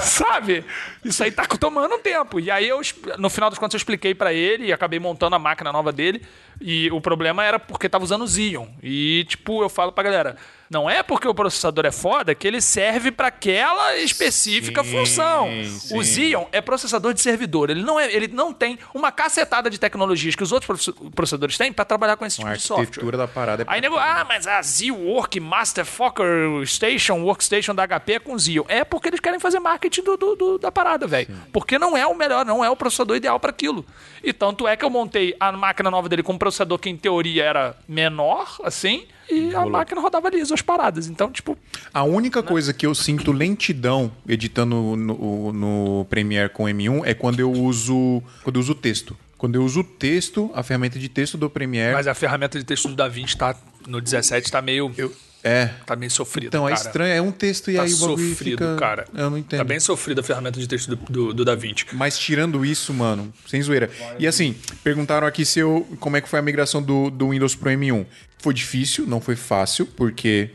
sabe? Isso aí tá tomando um tempo. E aí eu, no final das contas, eu expliquei pra ele e acabei montando a máquina nova dele. E o problema era porque tava usando o Xeon. E, tipo, eu falo pra galera, não é porque o processador é foda que ele serve pra aquela específica Sim, função. O sim. Xeon é processador de servidor. Ele não, é, ele não tem uma cacetada de tecnologias que os outros proce- processadores têm pra trabalhar com esse A tipo de software. arquitetura da parada é Aí nego, ah, mas a Z-Work Master Fokker Station, Workstation da HP é com Xeon. É porque eles querem fazer marketing do, do- do- da parada, velho. Porque não é o melhor, não é o processador ideal para aquilo. E tanto é que eu montei a máquina nova dele com um processador que em teoria era menor, assim, e a máquina rodava liso as paradas. Então, tipo, A única coisa que eu sinto lentidão editando no, no Premiere com M1 é quando eu uso quando eu uso texto. Quando eu uso texto, a ferramenta de texto do Premiere. mas a ferramenta de texto do DaVinci tá no 17 tá meio É. tá meio sofrido, Então é cara. estranho, é um texto e Tá aí o bagulho sofrido, fica... cara. Eu não entendo. Tá bem sofrida a ferramenta de texto do, do, do DaVinci. Mas tirando isso, mano, sem zoeira. E assim, perguntaram aqui se eu, como é que foi a migração do, do Windows pro M1. Foi difícil, não foi fácil, porque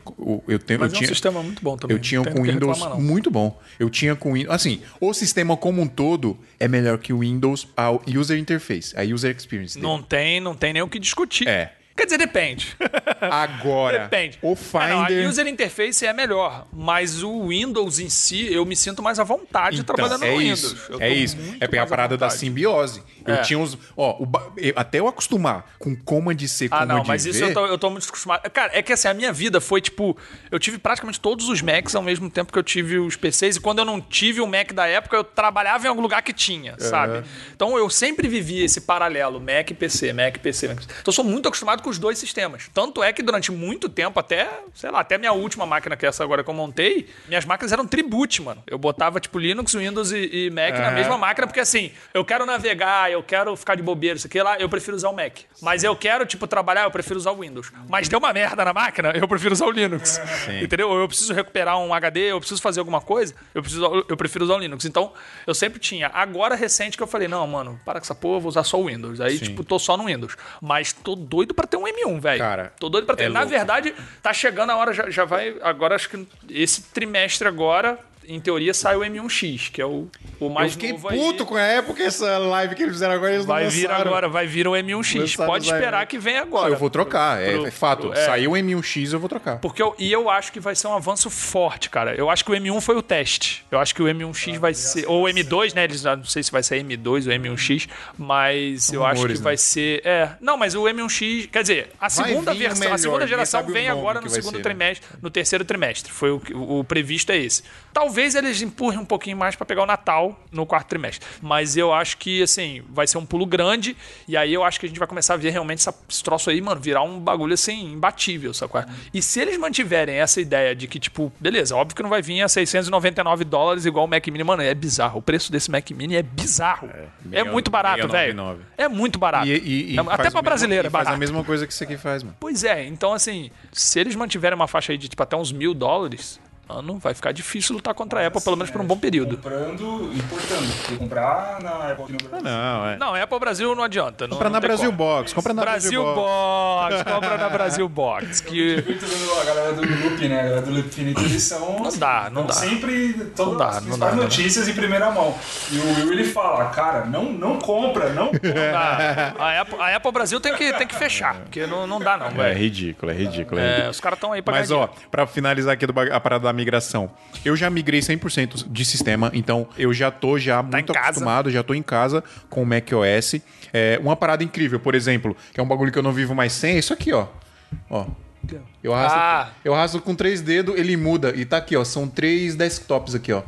eu tenho. Mas eu é um tinha, sistema muito bom também. Eu tinha com Windows reclamar, muito bom. Eu tinha com Windows. Assim, o sistema como um todo é melhor que o Windows, a user interface, a user experience. dele. Não tem, não tem nem o que discutir. É. Quer dizer, depende. (laughs) Agora, Depende. o É, não, a Finder... user interface é melhor, mas o Windows em si, eu me sinto mais à vontade Então, trabalhando é no isso, Windows. Eu é isso. É pegar a parada da simbiose. Eu É. tinha uns... Ó, o eu- até eu acostumar com Command C, Ah, Command não, mas isso V, eu tô, eu tô muito acostumado. Cara, é que assim, a minha vida foi tipo. Eu tive praticamente todos os Macs ao mesmo tempo que eu tive os PCs, e quando eu não tive o Mac da época, eu trabalhava em algum lugar que tinha, sabe? Então eu sempre vivi esse paralelo, Mac e PC, Mac e PC, Mac. Então eu sou muito acostumado com os dois sistemas. Tanto é que durante muito tempo, até, sei lá, até minha última máquina, que é essa agora que eu montei, minhas máquinas eram tribute, mano. Eu botava, tipo, Linux, Windows e, e Mac na mesma máquina, porque assim, eu quero navegar, eu quero ficar de bobeira, isso aqui lá, eu prefiro usar o Mac. Mas eu quero, tipo, trabalhar, eu prefiro usar o Windows. Mas deu uma merda na máquina, eu prefiro usar o Linux. Entendeu? Ou eu preciso recuperar um HD, eu preciso fazer alguma coisa, eu, preciso, eu prefiro usar o Linux. Então, eu sempre tinha. Agora, recente, que eu falei, não, mano, para com essa porra, eu vou usar só o Windows. Aí, tipo, tô só no Windows. Mas tô doido pra ter um M1, velho. Cara, Tô doido pra ter. é Na louco. verdade, tá chegando a hora, já, já vai. Agora, acho que esse trimestre agora, em teoria, sai o M1X, que é o, o mais Eu fiquei novo aí. puto com a época, essa live que eles fizeram agora, eles não Vai vir lançaram. agora, vai vir o M1X. Lançaram Pode esperar que venha Não, agora. eu vou trocar, é, Pro- é fato. pro- é. Saiu o M1X, eu vou trocar. Porque eu, e eu acho que vai ser um avanço forte, cara. Eu acho que o M1 foi o teste. Eu acho que o M1X vai ser. Ou o M2, né? Eles não sei se vai ser M2 ou M1X, mas eu acho que vai né? ser. É. Não, mas o M1X. Quer dizer, a segunda vir versão, melhor, a segunda geração vem agora no vai segundo ser, né? trimestre, no terceiro trimestre. Foi o, o previsto é esse. Talvez eles empurrem um pouquinho mais pra pegar o Natal no quarto trimestre. Mas eu acho que, assim, vai ser um pulo grande. E aí eu acho que a gente vai começar a ver realmente essa- esse troço aí, mano, virar um bagulho assim, imbatível, sacou? E se eles mantiverem essa ideia de que, tipo, beleza, óbvio que não vai vir a 699 dólares igual o Mac Mini, mano, é bizarro. O preço desse Mac Mini é bizarro. É, meia- muito barato, velho. 699. É muito barato. E, e- e É- faz até pra mesmo- brasileiro é faz barato. a mesma coisa que isso aqui faz, mano. Pois é, então assim, se eles mantiverem uma faixa aí de tipo até uns mil dólares, mano, vai ficar difícil lutar contra a Apple, pelo menos por um bom período. Comprando e importando. Comprar na Apple aqui no Brasil. Não, é. Não, Apple Brasil não adianta. Não, Compra não na Brasil como. Box, compra na Brasil, Brasil Box. Box, compra na Brasil Box. (laughs) Que a galera do Loop, né? A galera do Loop Infinito, eles são. Não dá, não dá. Sempre todas Não dá, as não dá, não dá. notícias em primeira mão. E o Will ele fala, cara, não, não compra, não compra. Ah, a, Apple, a Apple Brasil tem que, tem que fechar, porque não, não dá não, É ridículo, é ridículo. É É, ridículo. os caras estão aí pra Mas, ganhar ó, pra finalizar aqui do a parada da migração, eu já migrei 100% de sistema, então eu já tô já muito Tá casa. acostumado, já tô em casa com o macOS. É, uma parada incrível, por exemplo, que é um bagulho que eu não vivo mais sem, é isso aqui, ó. Ó. Eu arrasto, Ah. eu arrasto com três dedos, ele muda. E tá aqui, ó. São três desktops aqui, ó.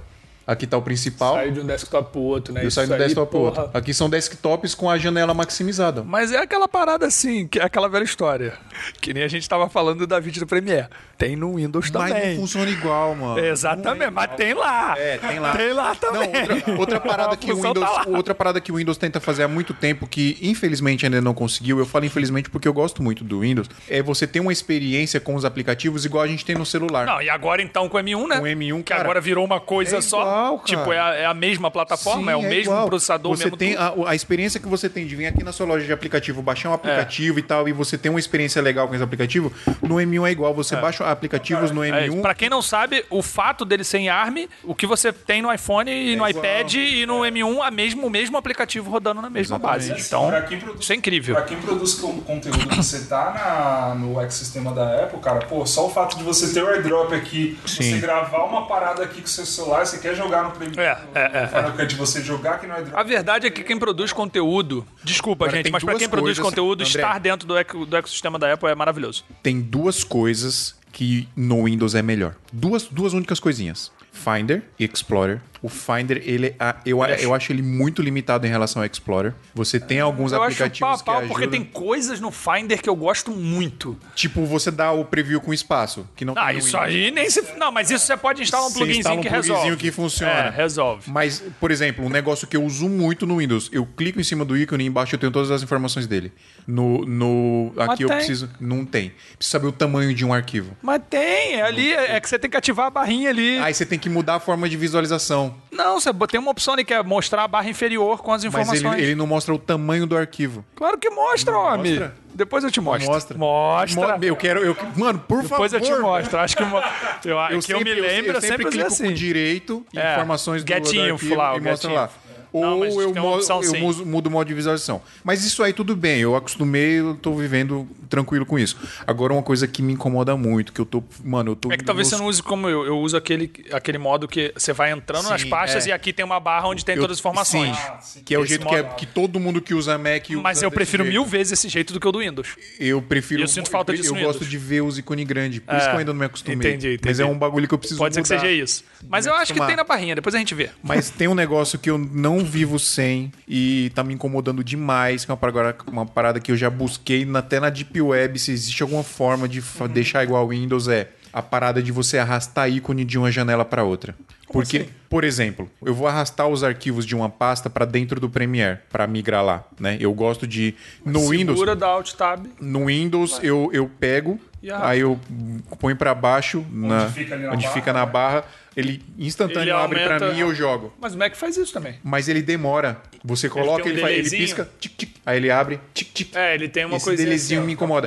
Aqui tá o principal. Sair de um desktop pro outro, né? eu saio do aí, desktop pro outro. Aqui são desktops com a janela maximizada. Mas é aquela parada assim, que é aquela velha história. Que nem a gente tava falando da vídeo do Premiere. Tem no Windows Mas também. não funciona igual, mano. Exatamente, mas tem lá. É, tem lá. Tem lá Não, também. outra, outra parada (laughs) que A o função Windows, tá lá. outra parada que o Windows tenta fazer há muito tempo que infelizmente ainda não conseguiu. Eu falo infelizmente porque eu gosto muito do Windows. É você ter uma experiência com os aplicativos igual a gente tem no celular. Não, e agora então com o M1, né? Com o M1, que cara, agora virou uma coisa é só. Igual, cara. Tipo, é a, é a mesma plataforma, é o Sim, mesmo igual. processador, você mesmo tem a, a experiência que você tem de vir aqui na sua loja de aplicativo, baixar um aplicativo e tal, e você tem uma experiência legal com esse aplicativo, no M1 é igual. Você baixa aplicativos no É, M1. pra quem não sabe, o fato dele ser em ARM, o que você tem no iPhone e no É igual. iPad e no M1, a mesmo, o mesmo aplicativo rodando na mesma Exatamente. base. Então, produz- isso é incrível. Pra quem produz con- conteúdo que você tá na, no ecossistema da Apple, cara, pô, só o fato de você ter o airdrop aqui, você gravar uma parada aqui com o seu celular, você quer jogar no Premiere, É, é, é, Final Cut, você jogar aqui no airdrop. A verdade é que quem produz conteúdo. Desculpa, Agora, gente, mas pra duas quem produz coisas, conteúdo, André. estar dentro do, eco- do ecossistema da Apple é maravilhoso. tem duas coisas que no Windows é melhor. Duas, duas únicas coisinhas. Finder e Explorer. O Finder, ele, é- eu, eu acho ele muito limitado em relação ao Explorer. Você tem alguns Eu acho aplicativos pau a que pau ajudam. porque tem coisas no Finder que eu gosto muito. Tipo, você dá o preview com espaço, que não Ah, isso aí nem se. Não, mas isso você pode instalar um Você pluginzinho instala um que pluginzinho resolve. que funciona. É, resolve. Mas, por exemplo, um negócio que eu uso muito no Windows, eu clico em cima do ícone e embaixo eu tenho todas as informações dele. No, no aqui eu tem. preciso, não tem. Preciso saber o tamanho de um arquivo. Mas tem, é ali, é que você tem que ativar a barrinha ali. Aí você tem que mudar a forma de visualização. Não, você tem uma opção ali que é mostrar a barra inferior com as Mas informações. ele, ele não mostra o tamanho do arquivo. Claro que mostra, homem. mostra? Depois eu te mostro. Mostra. Mostra. Mo- Eu quero. Eu, mano, por Depois favor. eu te mostro. Acho que mo- eu, Eu que eu me lembro, eu eu sempre, clico assim. com direito, É, informações do, get do info arquivo lá, e mostra lá. info. Não, ou eu, uma mo- opção, eu sim. mudo, mudo o modo de visualização. Mas isso aí tudo bem, eu acostumei, eu tô vivendo tranquilo com isso. Agora uma coisa que me incomoda muito, que eu tô, mano, eu tô É que talvez nos- você não use como eu. Eu uso aquele, aquele modo que você vai entrando nas Sim, pastas é. e aqui tem uma barra onde tem eu- todas as informações. Sim, que é o Esse jeito que, é- modo- que todo mundo que usa Mac usa Mas eu prefiro jeito. mil vezes esse jeito do que o do Windows. Eu prefiro. Eu sinto falta disso Eu no gosto de ver os ícones grandes. Por isso É, que eu ainda não me acostumei. entendi, entendi. Mas é um bagulho que eu preciso Pode ser que mudar. seja isso. Mas eu acho que tem na barrinha, depois a gente vê. Mas tem um negócio que eu não vivo sem e tá me incomodando demais, que é uma parada, uma parada que eu já busquei até na Deep Web, se existe alguma forma de fa- deixar igual Windows, é a parada de você arrastar ícone de uma janela para outra. Porque, assim? por exemplo, eu vou arrastar os arquivos de uma pasta para dentro do Premiere para migrar lá, né? Eu gosto de no Windows, Segura da Alt Tab. no Windows eu, eu pego, aí eu ponho para baixo, na, fica na onde barra, fica na né? Ele instantâneo Ele abre para mim e eu jogo. Mas o Mac faz isso também. Mas ele demora. Você coloca, tem um ele, faz, ele pisca, tic, tic, aí ele abre, tic, tic. É, ele tem uma Esse coisinha delezinho assim, me incomoda.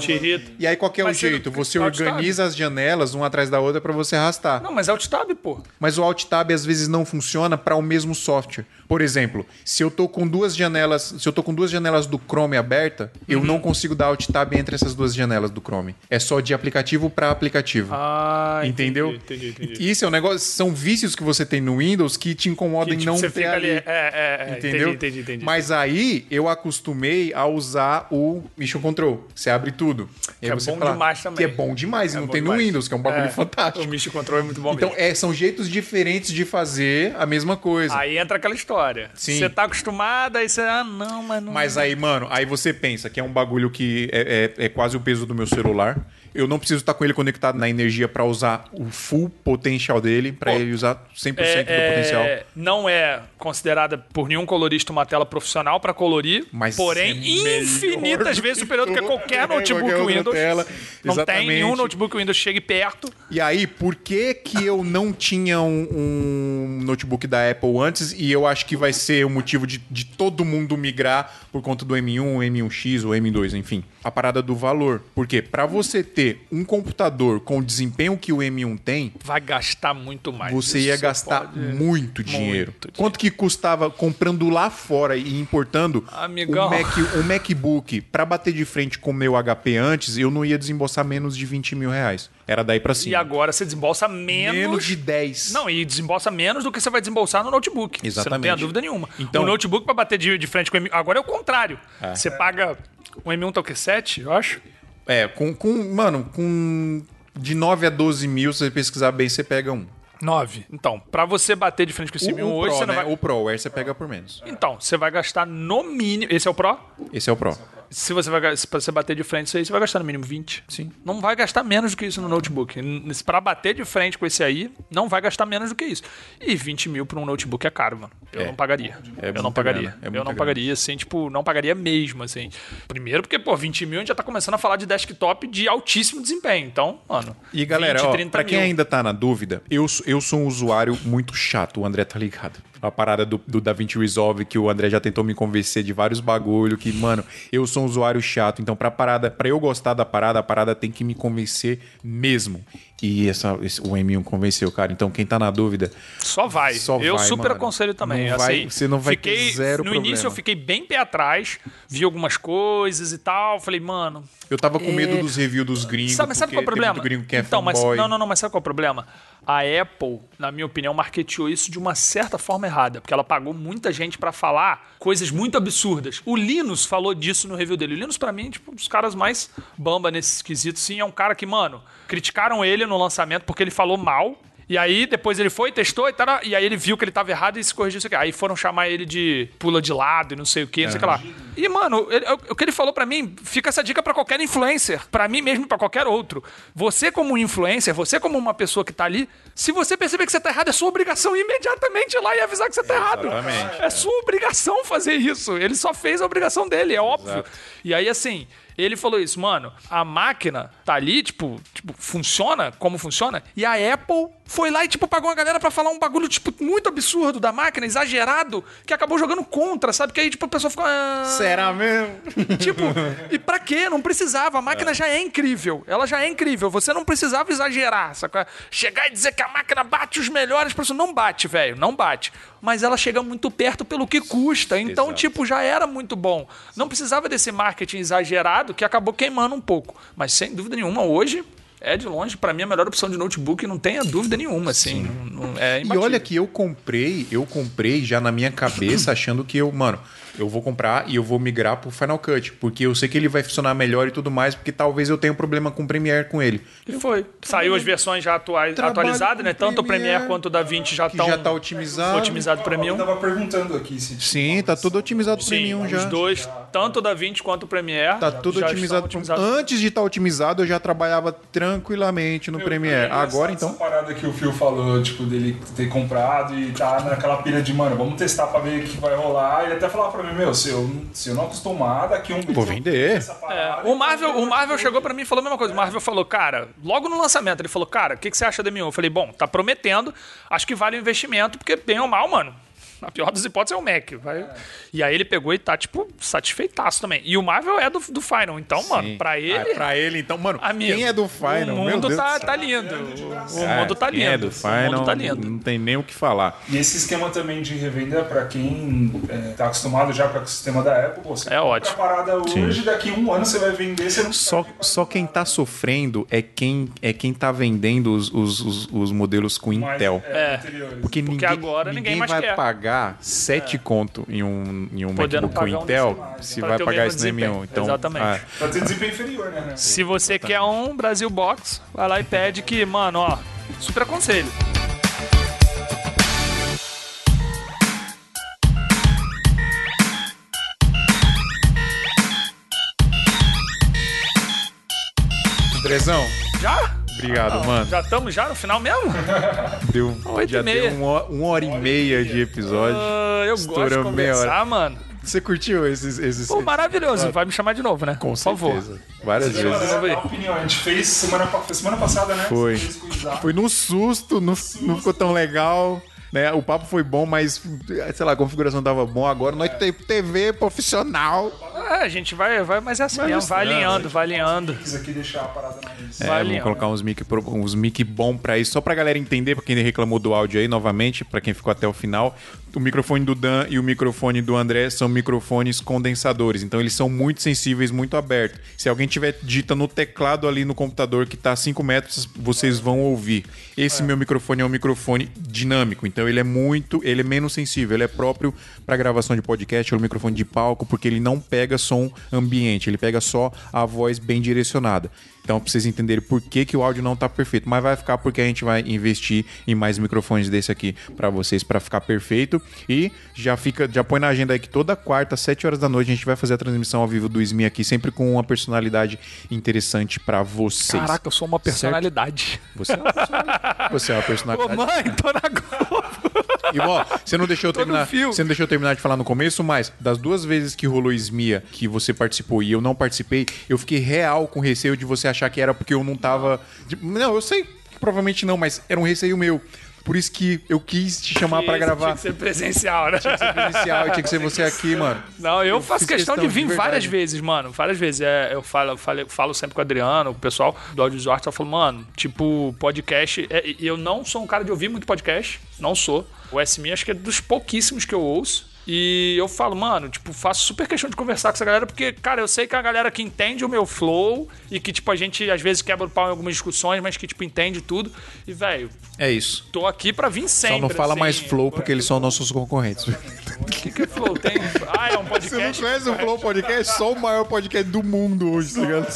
E aí qual que é o jeito? Você organiza as janelas uma atrás da outra para você arrastar. Não, mas é Alt Tab, pô. Mas o Alt Tab às vezes não funciona para o mesmo software. Por exemplo, se eu tô com duas janelas, se eu tô com duas janelas do Chrome aberta, Uhum. eu não consigo dar Alt Tab entre essas duas janelas do Chrome. É só de aplicativo para aplicativo. Ah, Entendeu? Entendi, entendi. entendi. Isso é um negócio, são vícios que você tem no Windows que te incomodam Que, em tipo, não você ter fica ali. ali. É, é, é. Entendeu? Entendi, entendi, entendi. Mas aí eu acostumei a usar o Mission Control. Você abre tudo. Que é bom demais também. Que é bom demais. e É não bom tem no demais. Windows, que é um bagulho É, fantástico. O Mission Control é muito bom Então, mesmo. é, são jeitos diferentes de fazer a mesma coisa. Aí entra aquela história. Sim. Você tá acostumado, aí você, ah, não, mas não. Mas aí, mano, aí você pensa que é um bagulho que é, é- é quase o peso do meu celular. Eu não preciso estar com ele conectado na energia pra usar o full potencial dele, Pô, ele usar 100% é, do potencial. é, não é considerada por nenhum colorista uma tela profissional pra colorir, Mas porém é infinitas vezes superior do que qualquer notebook qualquer Windows. tela. Não tem Exatamente. nenhum notebook Windows chegue perto. E aí, por que que eu não tinha um, um notebook da Apple antes e eu acho que vai ser o motivo de, de todo mundo migrar por conta do M1, M1X ou M2, enfim. A parada do valor. Porque pra você ter um computador com o desempenho que o M1 tem, Vai gastar muito mais. você ia gastar pode- muito dinheiro. dinheiro. Quanto que custava comprando lá fora e importando Amigão. um, Mac, um MacBook pra bater de frente com o meu HP antes, eu não ia desembolsar menos de 20 mil reais. Era daí pra cima. E agora você desembolsa menos. Menos de 10. Não, e desembolsa menos do que você vai desembolsar no notebook. Você não Exatamente. tem a dúvida nenhuma. Então- o notebook pra bater de, de frente com o M1. Agora é o contrário. Você paga. O M1 tá o quê? 7, eu acho? É, com, com. Mano, com. De 9 a 12 mil, se você pesquisar bem, você pega um. 9. Então, pra você bater de frente com esse O, M1 o hoje, Pro, você não né? vai. O Pro, o Air você pega por menos. Então, você vai gastar no mínimo. Esse é o Pro? Esse é o Pro. Se você vai se você bater de frente isso aí, você vai gastar no mínimo 20. Sim. Não vai gastar menos do que isso no notebook. Pra bater de frente com esse aí, não vai gastar menos do que isso. E 20 mil pra um notebook é caro, mano. Eu É. não pagaria. É eu não muita pagaria. é eu não grana. pagaria, assim, tipo, não pagaria mesmo, assim. Primeiro porque, pô, 20 mil a gente já tá começando a falar de desktop de altíssimo desempenho. Então, mano. E galera, 20, ó, 30 pra quem mil. ainda tá na dúvida, eu, eu sou um usuário muito chato, o André tá ligado. A parada do, do Resolve, que o André já tentou me convencer de vários bagulho, que, mano, eu sou um usuário chato. Então, pra parada, pra eu gostar da parada, a parada tem que me convencer mesmo. E essa, esse- o M1 convenceu, cara. Então, quem tá na dúvida, Só vai. Só eu vai, super mano. aconselho também. Não vai- assim, você não vai ter fiquei, zero No problema. início eu fiquei bem pé atrás, vi algumas coisas e tal. Falei, mano, eu tava com medo dos reviews dos gringos. Sabe, sabe qual é o problema? gringo que é então, mas, não, não, não, mas sabe qual é o problema? A Apple, na minha opinião, marketeou isso de uma certa forma errada, porque ela pagou muita gente pra falar coisas muito absurdas. O Linus falou disso no review dele. O Linus, pra mim, é tipo, um dos caras mais bamba nesse esquisito, sim. É um cara que, mano, criticaram ele no lançamento porque ele falou mal. E aí, depois ele foi, testou e tal, e aí ele viu que ele tava errado e se corrigiu isso aqui. Aí foram chamar ele de pula de lado e não sei o que, não sei o que lá. E, mano, ele- o que ele falou pra mim, fica essa dica pra qualquer influencer, pra mim mesmo e pra qualquer outro. Você como influencer, você como uma pessoa que tá ali, se você perceber que você tá errado, é sua obrigação ir imediatamente ir lá e avisar que você tá errado. Exatamente, É sua obrigação fazer isso. Ele só fez a obrigação dele, é óbvio. E aí, assim, ele falou isso, mano, a máquina tá ali, tipo, tipo, funciona como funciona, e a Apple foi lá e, tipo, pagou uma galera pra falar um bagulho, tipo, muito absurdo da máquina, exagerado, que acabou jogando contra, sabe? Que aí, tipo, a pessoa ficou. Ah, Será mesmo? (laughs) Tipo, e pra quê? Não precisava. A máquina já é incrível. Ela já é incrível. Você não precisava exagerar. Saca? Chegar e dizer que a máquina bate os melhores. Não bate, velho. Não bate. Mas ela chega muito perto pelo que custa. Então, Exato. tipo, já era muito bom. Não precisava desse marketing exagerado que acabou queimando um pouco. Mas sem dúvida nenhuma, hoje. É de longe, pra mim, a melhor opção de notebook, não tenha dúvida nenhuma, assim. Não, não- é E olha que eu comprei, eu comprei já na minha cabeça (clears throat) achando que eu, mano, eu vou comprar e eu vou migrar pro Final Cut, porque eu sei que ele vai funcionar melhor e tudo mais, porque talvez eu tenha um problema com o Premiere com ele. E foi. Saiu as versões já atuais, atualizadas, né? Tanto o Premiere quanto o DaVinci já Que estão já tá otimizado. otimizado para Eu mim. tava perguntando aqui se. Sim, tá tudo otimizado Sim, Premium os já. dois, tanto o DaVinci quanto o Premiere. Tá tudo já otimizado. otimizados. Antes de estar otimizado, eu já trabalhava tranquilamente no Premiere. Agora então. Essa parada que o Phil falou, tipo, dele ter comprado e tá naquela pilha de, mano, vamos testar pra ver o que vai rolar. Ele até falava pra mim, meu, se eu, se eu não acostumar, daqui um Vou vender. essa É, parada, o Marvel, o Marvel chegou pra mim e falou a mesma coisa. O Marvel falou, cara, logo no lançamento, ele falou, cara, o que, que você acha da M1? Eu falei, bom, tá prometendo, acho que vale o investimento, porque bem ou mal, mano. (laughs) Na pior das hipóteses é o Mac. Vai... E aí ele pegou e tá, tipo, satisfeitaço também. E o Marvel é do, do Final, então, mano, Sim. pra ele. Ah, pra ele, então, mano, (laughs) Amigo, quem é do Final? O Meu mundo Deus tá, do céu. tá lindo. O, o É, mundo tá quem lindo. é do o Final, mundo tá lindo. não tem nem o que falar. E esse esquema também de revenda, pra quem é, tá acostumado já com o sistema da Apple, pô, você É ótimo. parada hoje, daqui a um ano você vai vender, você não Só, só quem tá sofrendo é quem, é quem tá vendendo os, os, os, os modelos com mais, Intel. É. anteriores. Porque, ninguém, agora ninguém mais vai quer. pagar 7 conto em um, em um Podendo MacBook com pagar um Intel desse se vai pagar mesmo isso no desempenho. M1. Então, Exatamente. ah, Pra ter desempenho inferior, né? né? Se você quer um Brasil Box, vai lá e pede que, mano, ó, super aconselho. Andrezão, Já? Obrigado, mano. Já estamos já no final mesmo? Deu, Oito já e meia. deu uma, uma hora e meia de episódio. Ah, eu gosto de conversar, mano. Você curtiu esses... esses Pô, maravilhoso. Vai me chamar de novo, né? Com Por favor. certeza. Várias Deixa eu vezes. a opinião. A gente fez semana, foi semana passada, né? Foi. Você fez com o Isaac. Foi no susto, não, ficou tão legal. Né? O papo foi bom, mas, sei lá, a configuração tava bom. Agora nós temos TV profissional. É, a gente vai, vai mas é assim Vai mesmo. Vai alinhando, vai alinhando. Quis aqui deixar a parada na mesa. É, Vai vamos alinhando. colocar uns mic, pro- uns mic bom pra isso, só pra galera entender, pra quem reclamou do áudio aí, novamente, pra quem ficou até o final. O microfone do Dan e o microfone do André são microfones condensadores, então eles são muito sensíveis, muito abertos. Se alguém tiver dita no teclado ali no computador que tá a 5 metros, vocês vão ouvir. Esse meu microfone é um microfone dinâmico, então ele é muito, ele é menos sensível, ele é próprio pra gravação de podcast, é um microfone de palco, porque ele não pega som ambiente, ele pega só a voz bem direcionada. Então, pra vocês entenderem por que, que o áudio não tá perfeito. Mas vai ficar porque a gente vai investir em mais microfones desse aqui pra vocês, pra ficar perfeito. E já fica, já põe na agenda aí que toda quarta, às 7 horas da noite, a gente vai fazer a transmissão ao vivo do SMI aqui, sempre com uma personalidade interessante pra vocês. Caraca, eu sou uma personalidade. Você é uma personalidade. Você é uma Ô, personalidade. mãe, tô na Globo. E ó, você não deixou eu (laughs) terminar. Você não deixou terminar de falar no começo, mas das duas vezes que rolou Esmia, que você participou e eu não participei, eu fiquei real com receio de você achar que era porque eu não tava. Não, eu sei que provavelmente não, mas era um receio meu. Por isso que eu quis te chamar pra Tinha gravar. que ser presencial, né? Inicial, e tinha que ser você aqui, mano. Não, eu, faço fiz questão, questão de vir de várias vezes, mano. Várias vezes. É, eu falo, falo, falo sempre com o Adriano, o pessoal do Audiovisual só falou, mano, tipo, podcast. é, eu não sou um cara de ouvir muito podcast. Não sou. O SMI acho que é dos pouquíssimos que eu ouço. E eu falo, mano, tipo, faço super questão de conversar com essa galera, porque, cara, eu sei que é a galera que entende o meu flow e que, tipo, a gente às vezes quebra o pau em algumas discussões, mas que, tipo, entende tudo. E, velho, É isso. tô aqui pra vir sempre. Só não fala assim. mais Flow, porque eles são nossos concorrentes. O que, que é flow? Tem. Ah, é um (laughs) Você não podcast. conhece o Flow Podcast? Só o maior podcast do mundo hoje, tá ligado?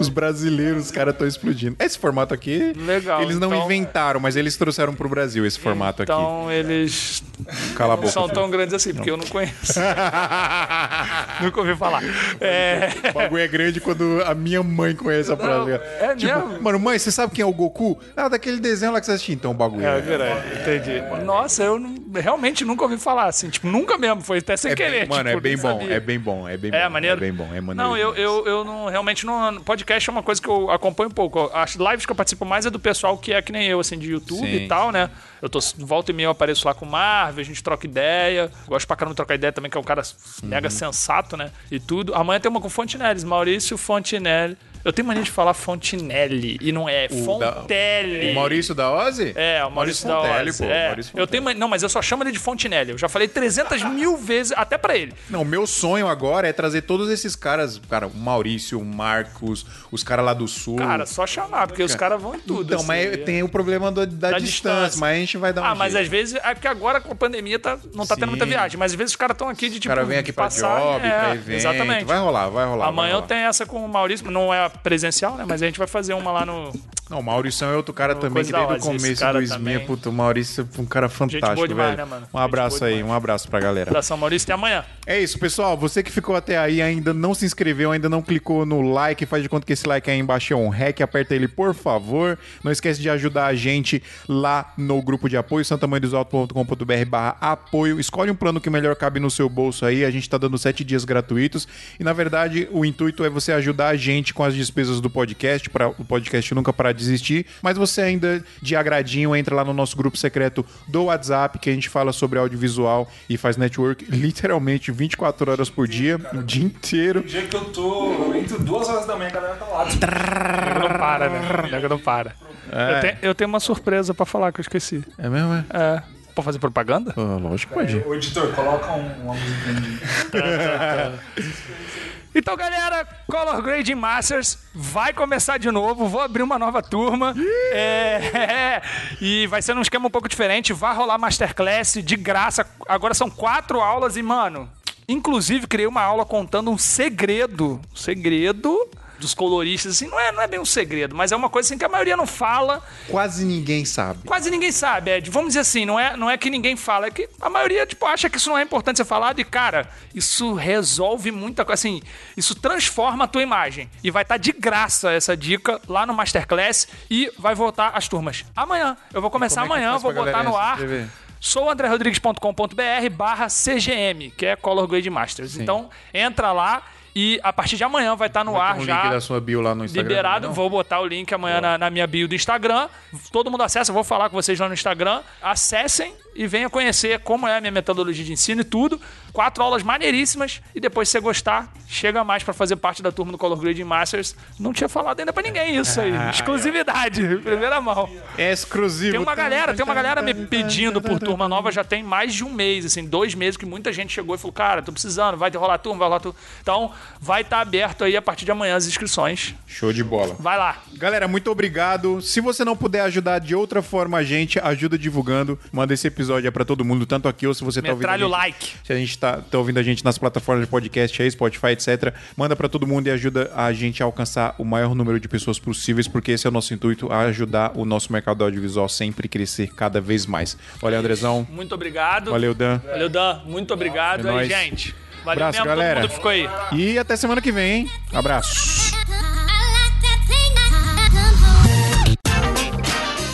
Os brasileiros, os caras estão explodindo. Esse formato aqui, Legal, eles não então- inventaram, mas eles trouxeram pro Brasil esse formato Então eles aqui. Cala a não boca. são tão grandes assim, porque eu não conheço. (laughs) Nunca ouvi falar. É. O bagulho é grande quando a minha mãe conhece a frase. é tipo, mesmo? mano, mãe, você sabe quem é o Goku? Ah, daquele desenho lá que você assistiu. Então o bagulho É é. verdade, entendi. Nossa, eu não- realmente nunca ouvi falar assim. Tipo, nunca mesmo, foi até sem É querer. bem, mano, tipo, é bem bom, sabia. é bem bom, é bem É, bom. maneiro? É bem bom, é maneiro. Não, eu, eu, eu não, realmente não. Podcast é uma coisa que eu acompanho um pouco. As lives que eu participo mais é do pessoal que é que nem eu, assim, de YouTube Sim. e tal, né? Eu tô volta e meia eu apareço lá com o Marvel, a gente troca ideia. Gosto pra caramba de trocar ideia também, que é um cara mega sensato, né? E tudo. Amanhã tem uma com Fontinelli, Maurício Fontinelli. Eu tenho mania de falar Fontinelli e não é O da- Fontelli. O Maurício da Ozzy? É, o Maurício, da Fontelli, Oz. pô, É. Maurício Eu tenho, mania- não, mas eu só chamo ele de Fontinelli. Eu já falei 300 mil vezes, até pra ele. Não, o meu sonho agora é trazer todos esses caras, cara, o Maurício, o Marcos, os caras lá do sul. Cara, só chamar, porque os caras vão em tudo. então, assim. mas tem o problema do- da, Da distância, distância. mas a gente vai dar um Ah, mas jeito. às vezes. É porque agora com a pandemia tá, não tá Sim. tendo muita viagem. Mas às vezes os caras estão aqui de O tipo. cara vem aqui pra passar, job, é, pra evento. Exatamente. Vai rolar, vai rolar. Amanhã vai eu rolar. tenho essa com o Maurício, não é presencial, né? Mas a gente vai fazer uma lá no. Não, o Maurício é outro cara também, coisa que desde o começo do Esminha, também. puta, o Maurício é um cara fantástico, demais, velho. né? Um abraço aí, demais. um abraço pra galera. Abração, Maurício. Até amanhã. É isso, pessoal. Você que ficou até aí, ainda não se inscreveu, ainda não clicou no like, faz de conta que esse like aí embaixo é um hack, aperta ele, por favor. Não esquece de ajudar a gente lá no grupo de apoio, santamanhodosalto.com.br barra apoio. Escolhe um plano que melhor cabe no seu bolso aí. A gente tá dando sete dias gratuitos. E, na verdade, o intuito é você ajudar a gente com as despesas do podcast, para o podcast nunca parar de existir. Mas você ainda, de agradinho, entra lá no nosso grupo secreto do WhatsApp, que a gente fala sobre audiovisual e faz network literalmente 24 horas por dia, o dia inteiro. O dia que eu tô, eu entro duas horas da manhã, a galera tá lá. Tipo, não para, né? Não para. Eu, tenho, eu tenho uma surpresa pra falar que eu esqueci. É mesmo, é? É. Pode fazer propaganda? Ah, lógico que pode. o editor, coloca um, uma musiquinha. (laughs) Então, galera, Color Grading Masters vai começar de novo. Vou abrir uma nova turma. É, (laughs) e vai ser num esquema um pouco diferente. Vai rolar Masterclass de graça. Agora são quatro aulas e, mano, inclusive criei uma aula contando um segredo. Um segredo dos coloristas, assim, não é, não é bem um segredo, mas é uma coisa assim que a maioria não fala. Quase ninguém sabe. Quase ninguém sabe, Ed. Vamos dizer assim, não é, não é que ninguém fala, é que a maioria tipo, acha que isso não é importante ser falado e, cara, isso resolve muita coisa. Assim, isso transforma a tua imagem. E vai estar de graça essa dica lá no Masterclass e vai voltar as turmas amanhã. Eu vou começar é amanhã, vou botar no ar. Sou andrerodrigues.com.br barra CGM, que é Color Grade Masters. Então, entra lá e a partir de amanhã vai estar no Vai ar um já link da sua bio lá no Instagram. liberado. não? Vou botar o link amanhã na, na minha bio do Instagram. Todo mundo acessa, eu vou falar com vocês lá no Instagram. Acessem e venham conhecer como é a minha metodologia de ensino e tudo. Quatro aulas maneiríssimas. E depois, se você gostar, chega mais pra fazer parte da turma do Color Grading Masters. Não tinha falado ainda pra ninguém isso aí. (laughs) Exclusividade, primeira mão. É exclusivo. Tem uma galera, tem uma galera me (laughs) pedindo por turma nova já tem mais de um mês, assim, dois meses que muita gente chegou e falou, cara, tô precisando, vai ter rolar turma, vai rolar turma. Então, vai estar aberto aí a partir de amanhã as inscrições. Show de bola. Vai lá. Galera, muito obrigado. Se você não puder ajudar de outra forma a gente, ajuda divulgando. Manda esse episódio pra todo mundo, tanto aqui ou se você tá ouvindo. like. Se a gente tá, tá ouvindo a gente nas plataformas de podcast aí, Spotify, etc. Manda pra todo mundo e ajuda a gente a alcançar o maior número de pessoas possíveis, porque esse é o nosso intuito, ajudar o nosso mercado audiovisual sempre crescer cada vez mais. Valeu, Andrezão. Muito obrigado. Valeu, Dan. Valeu, Dan. Muito obrigado É aí, gente. Valeu Abraço, mesmo galera. ficou aí. E até semana que vem, hein? Abraço.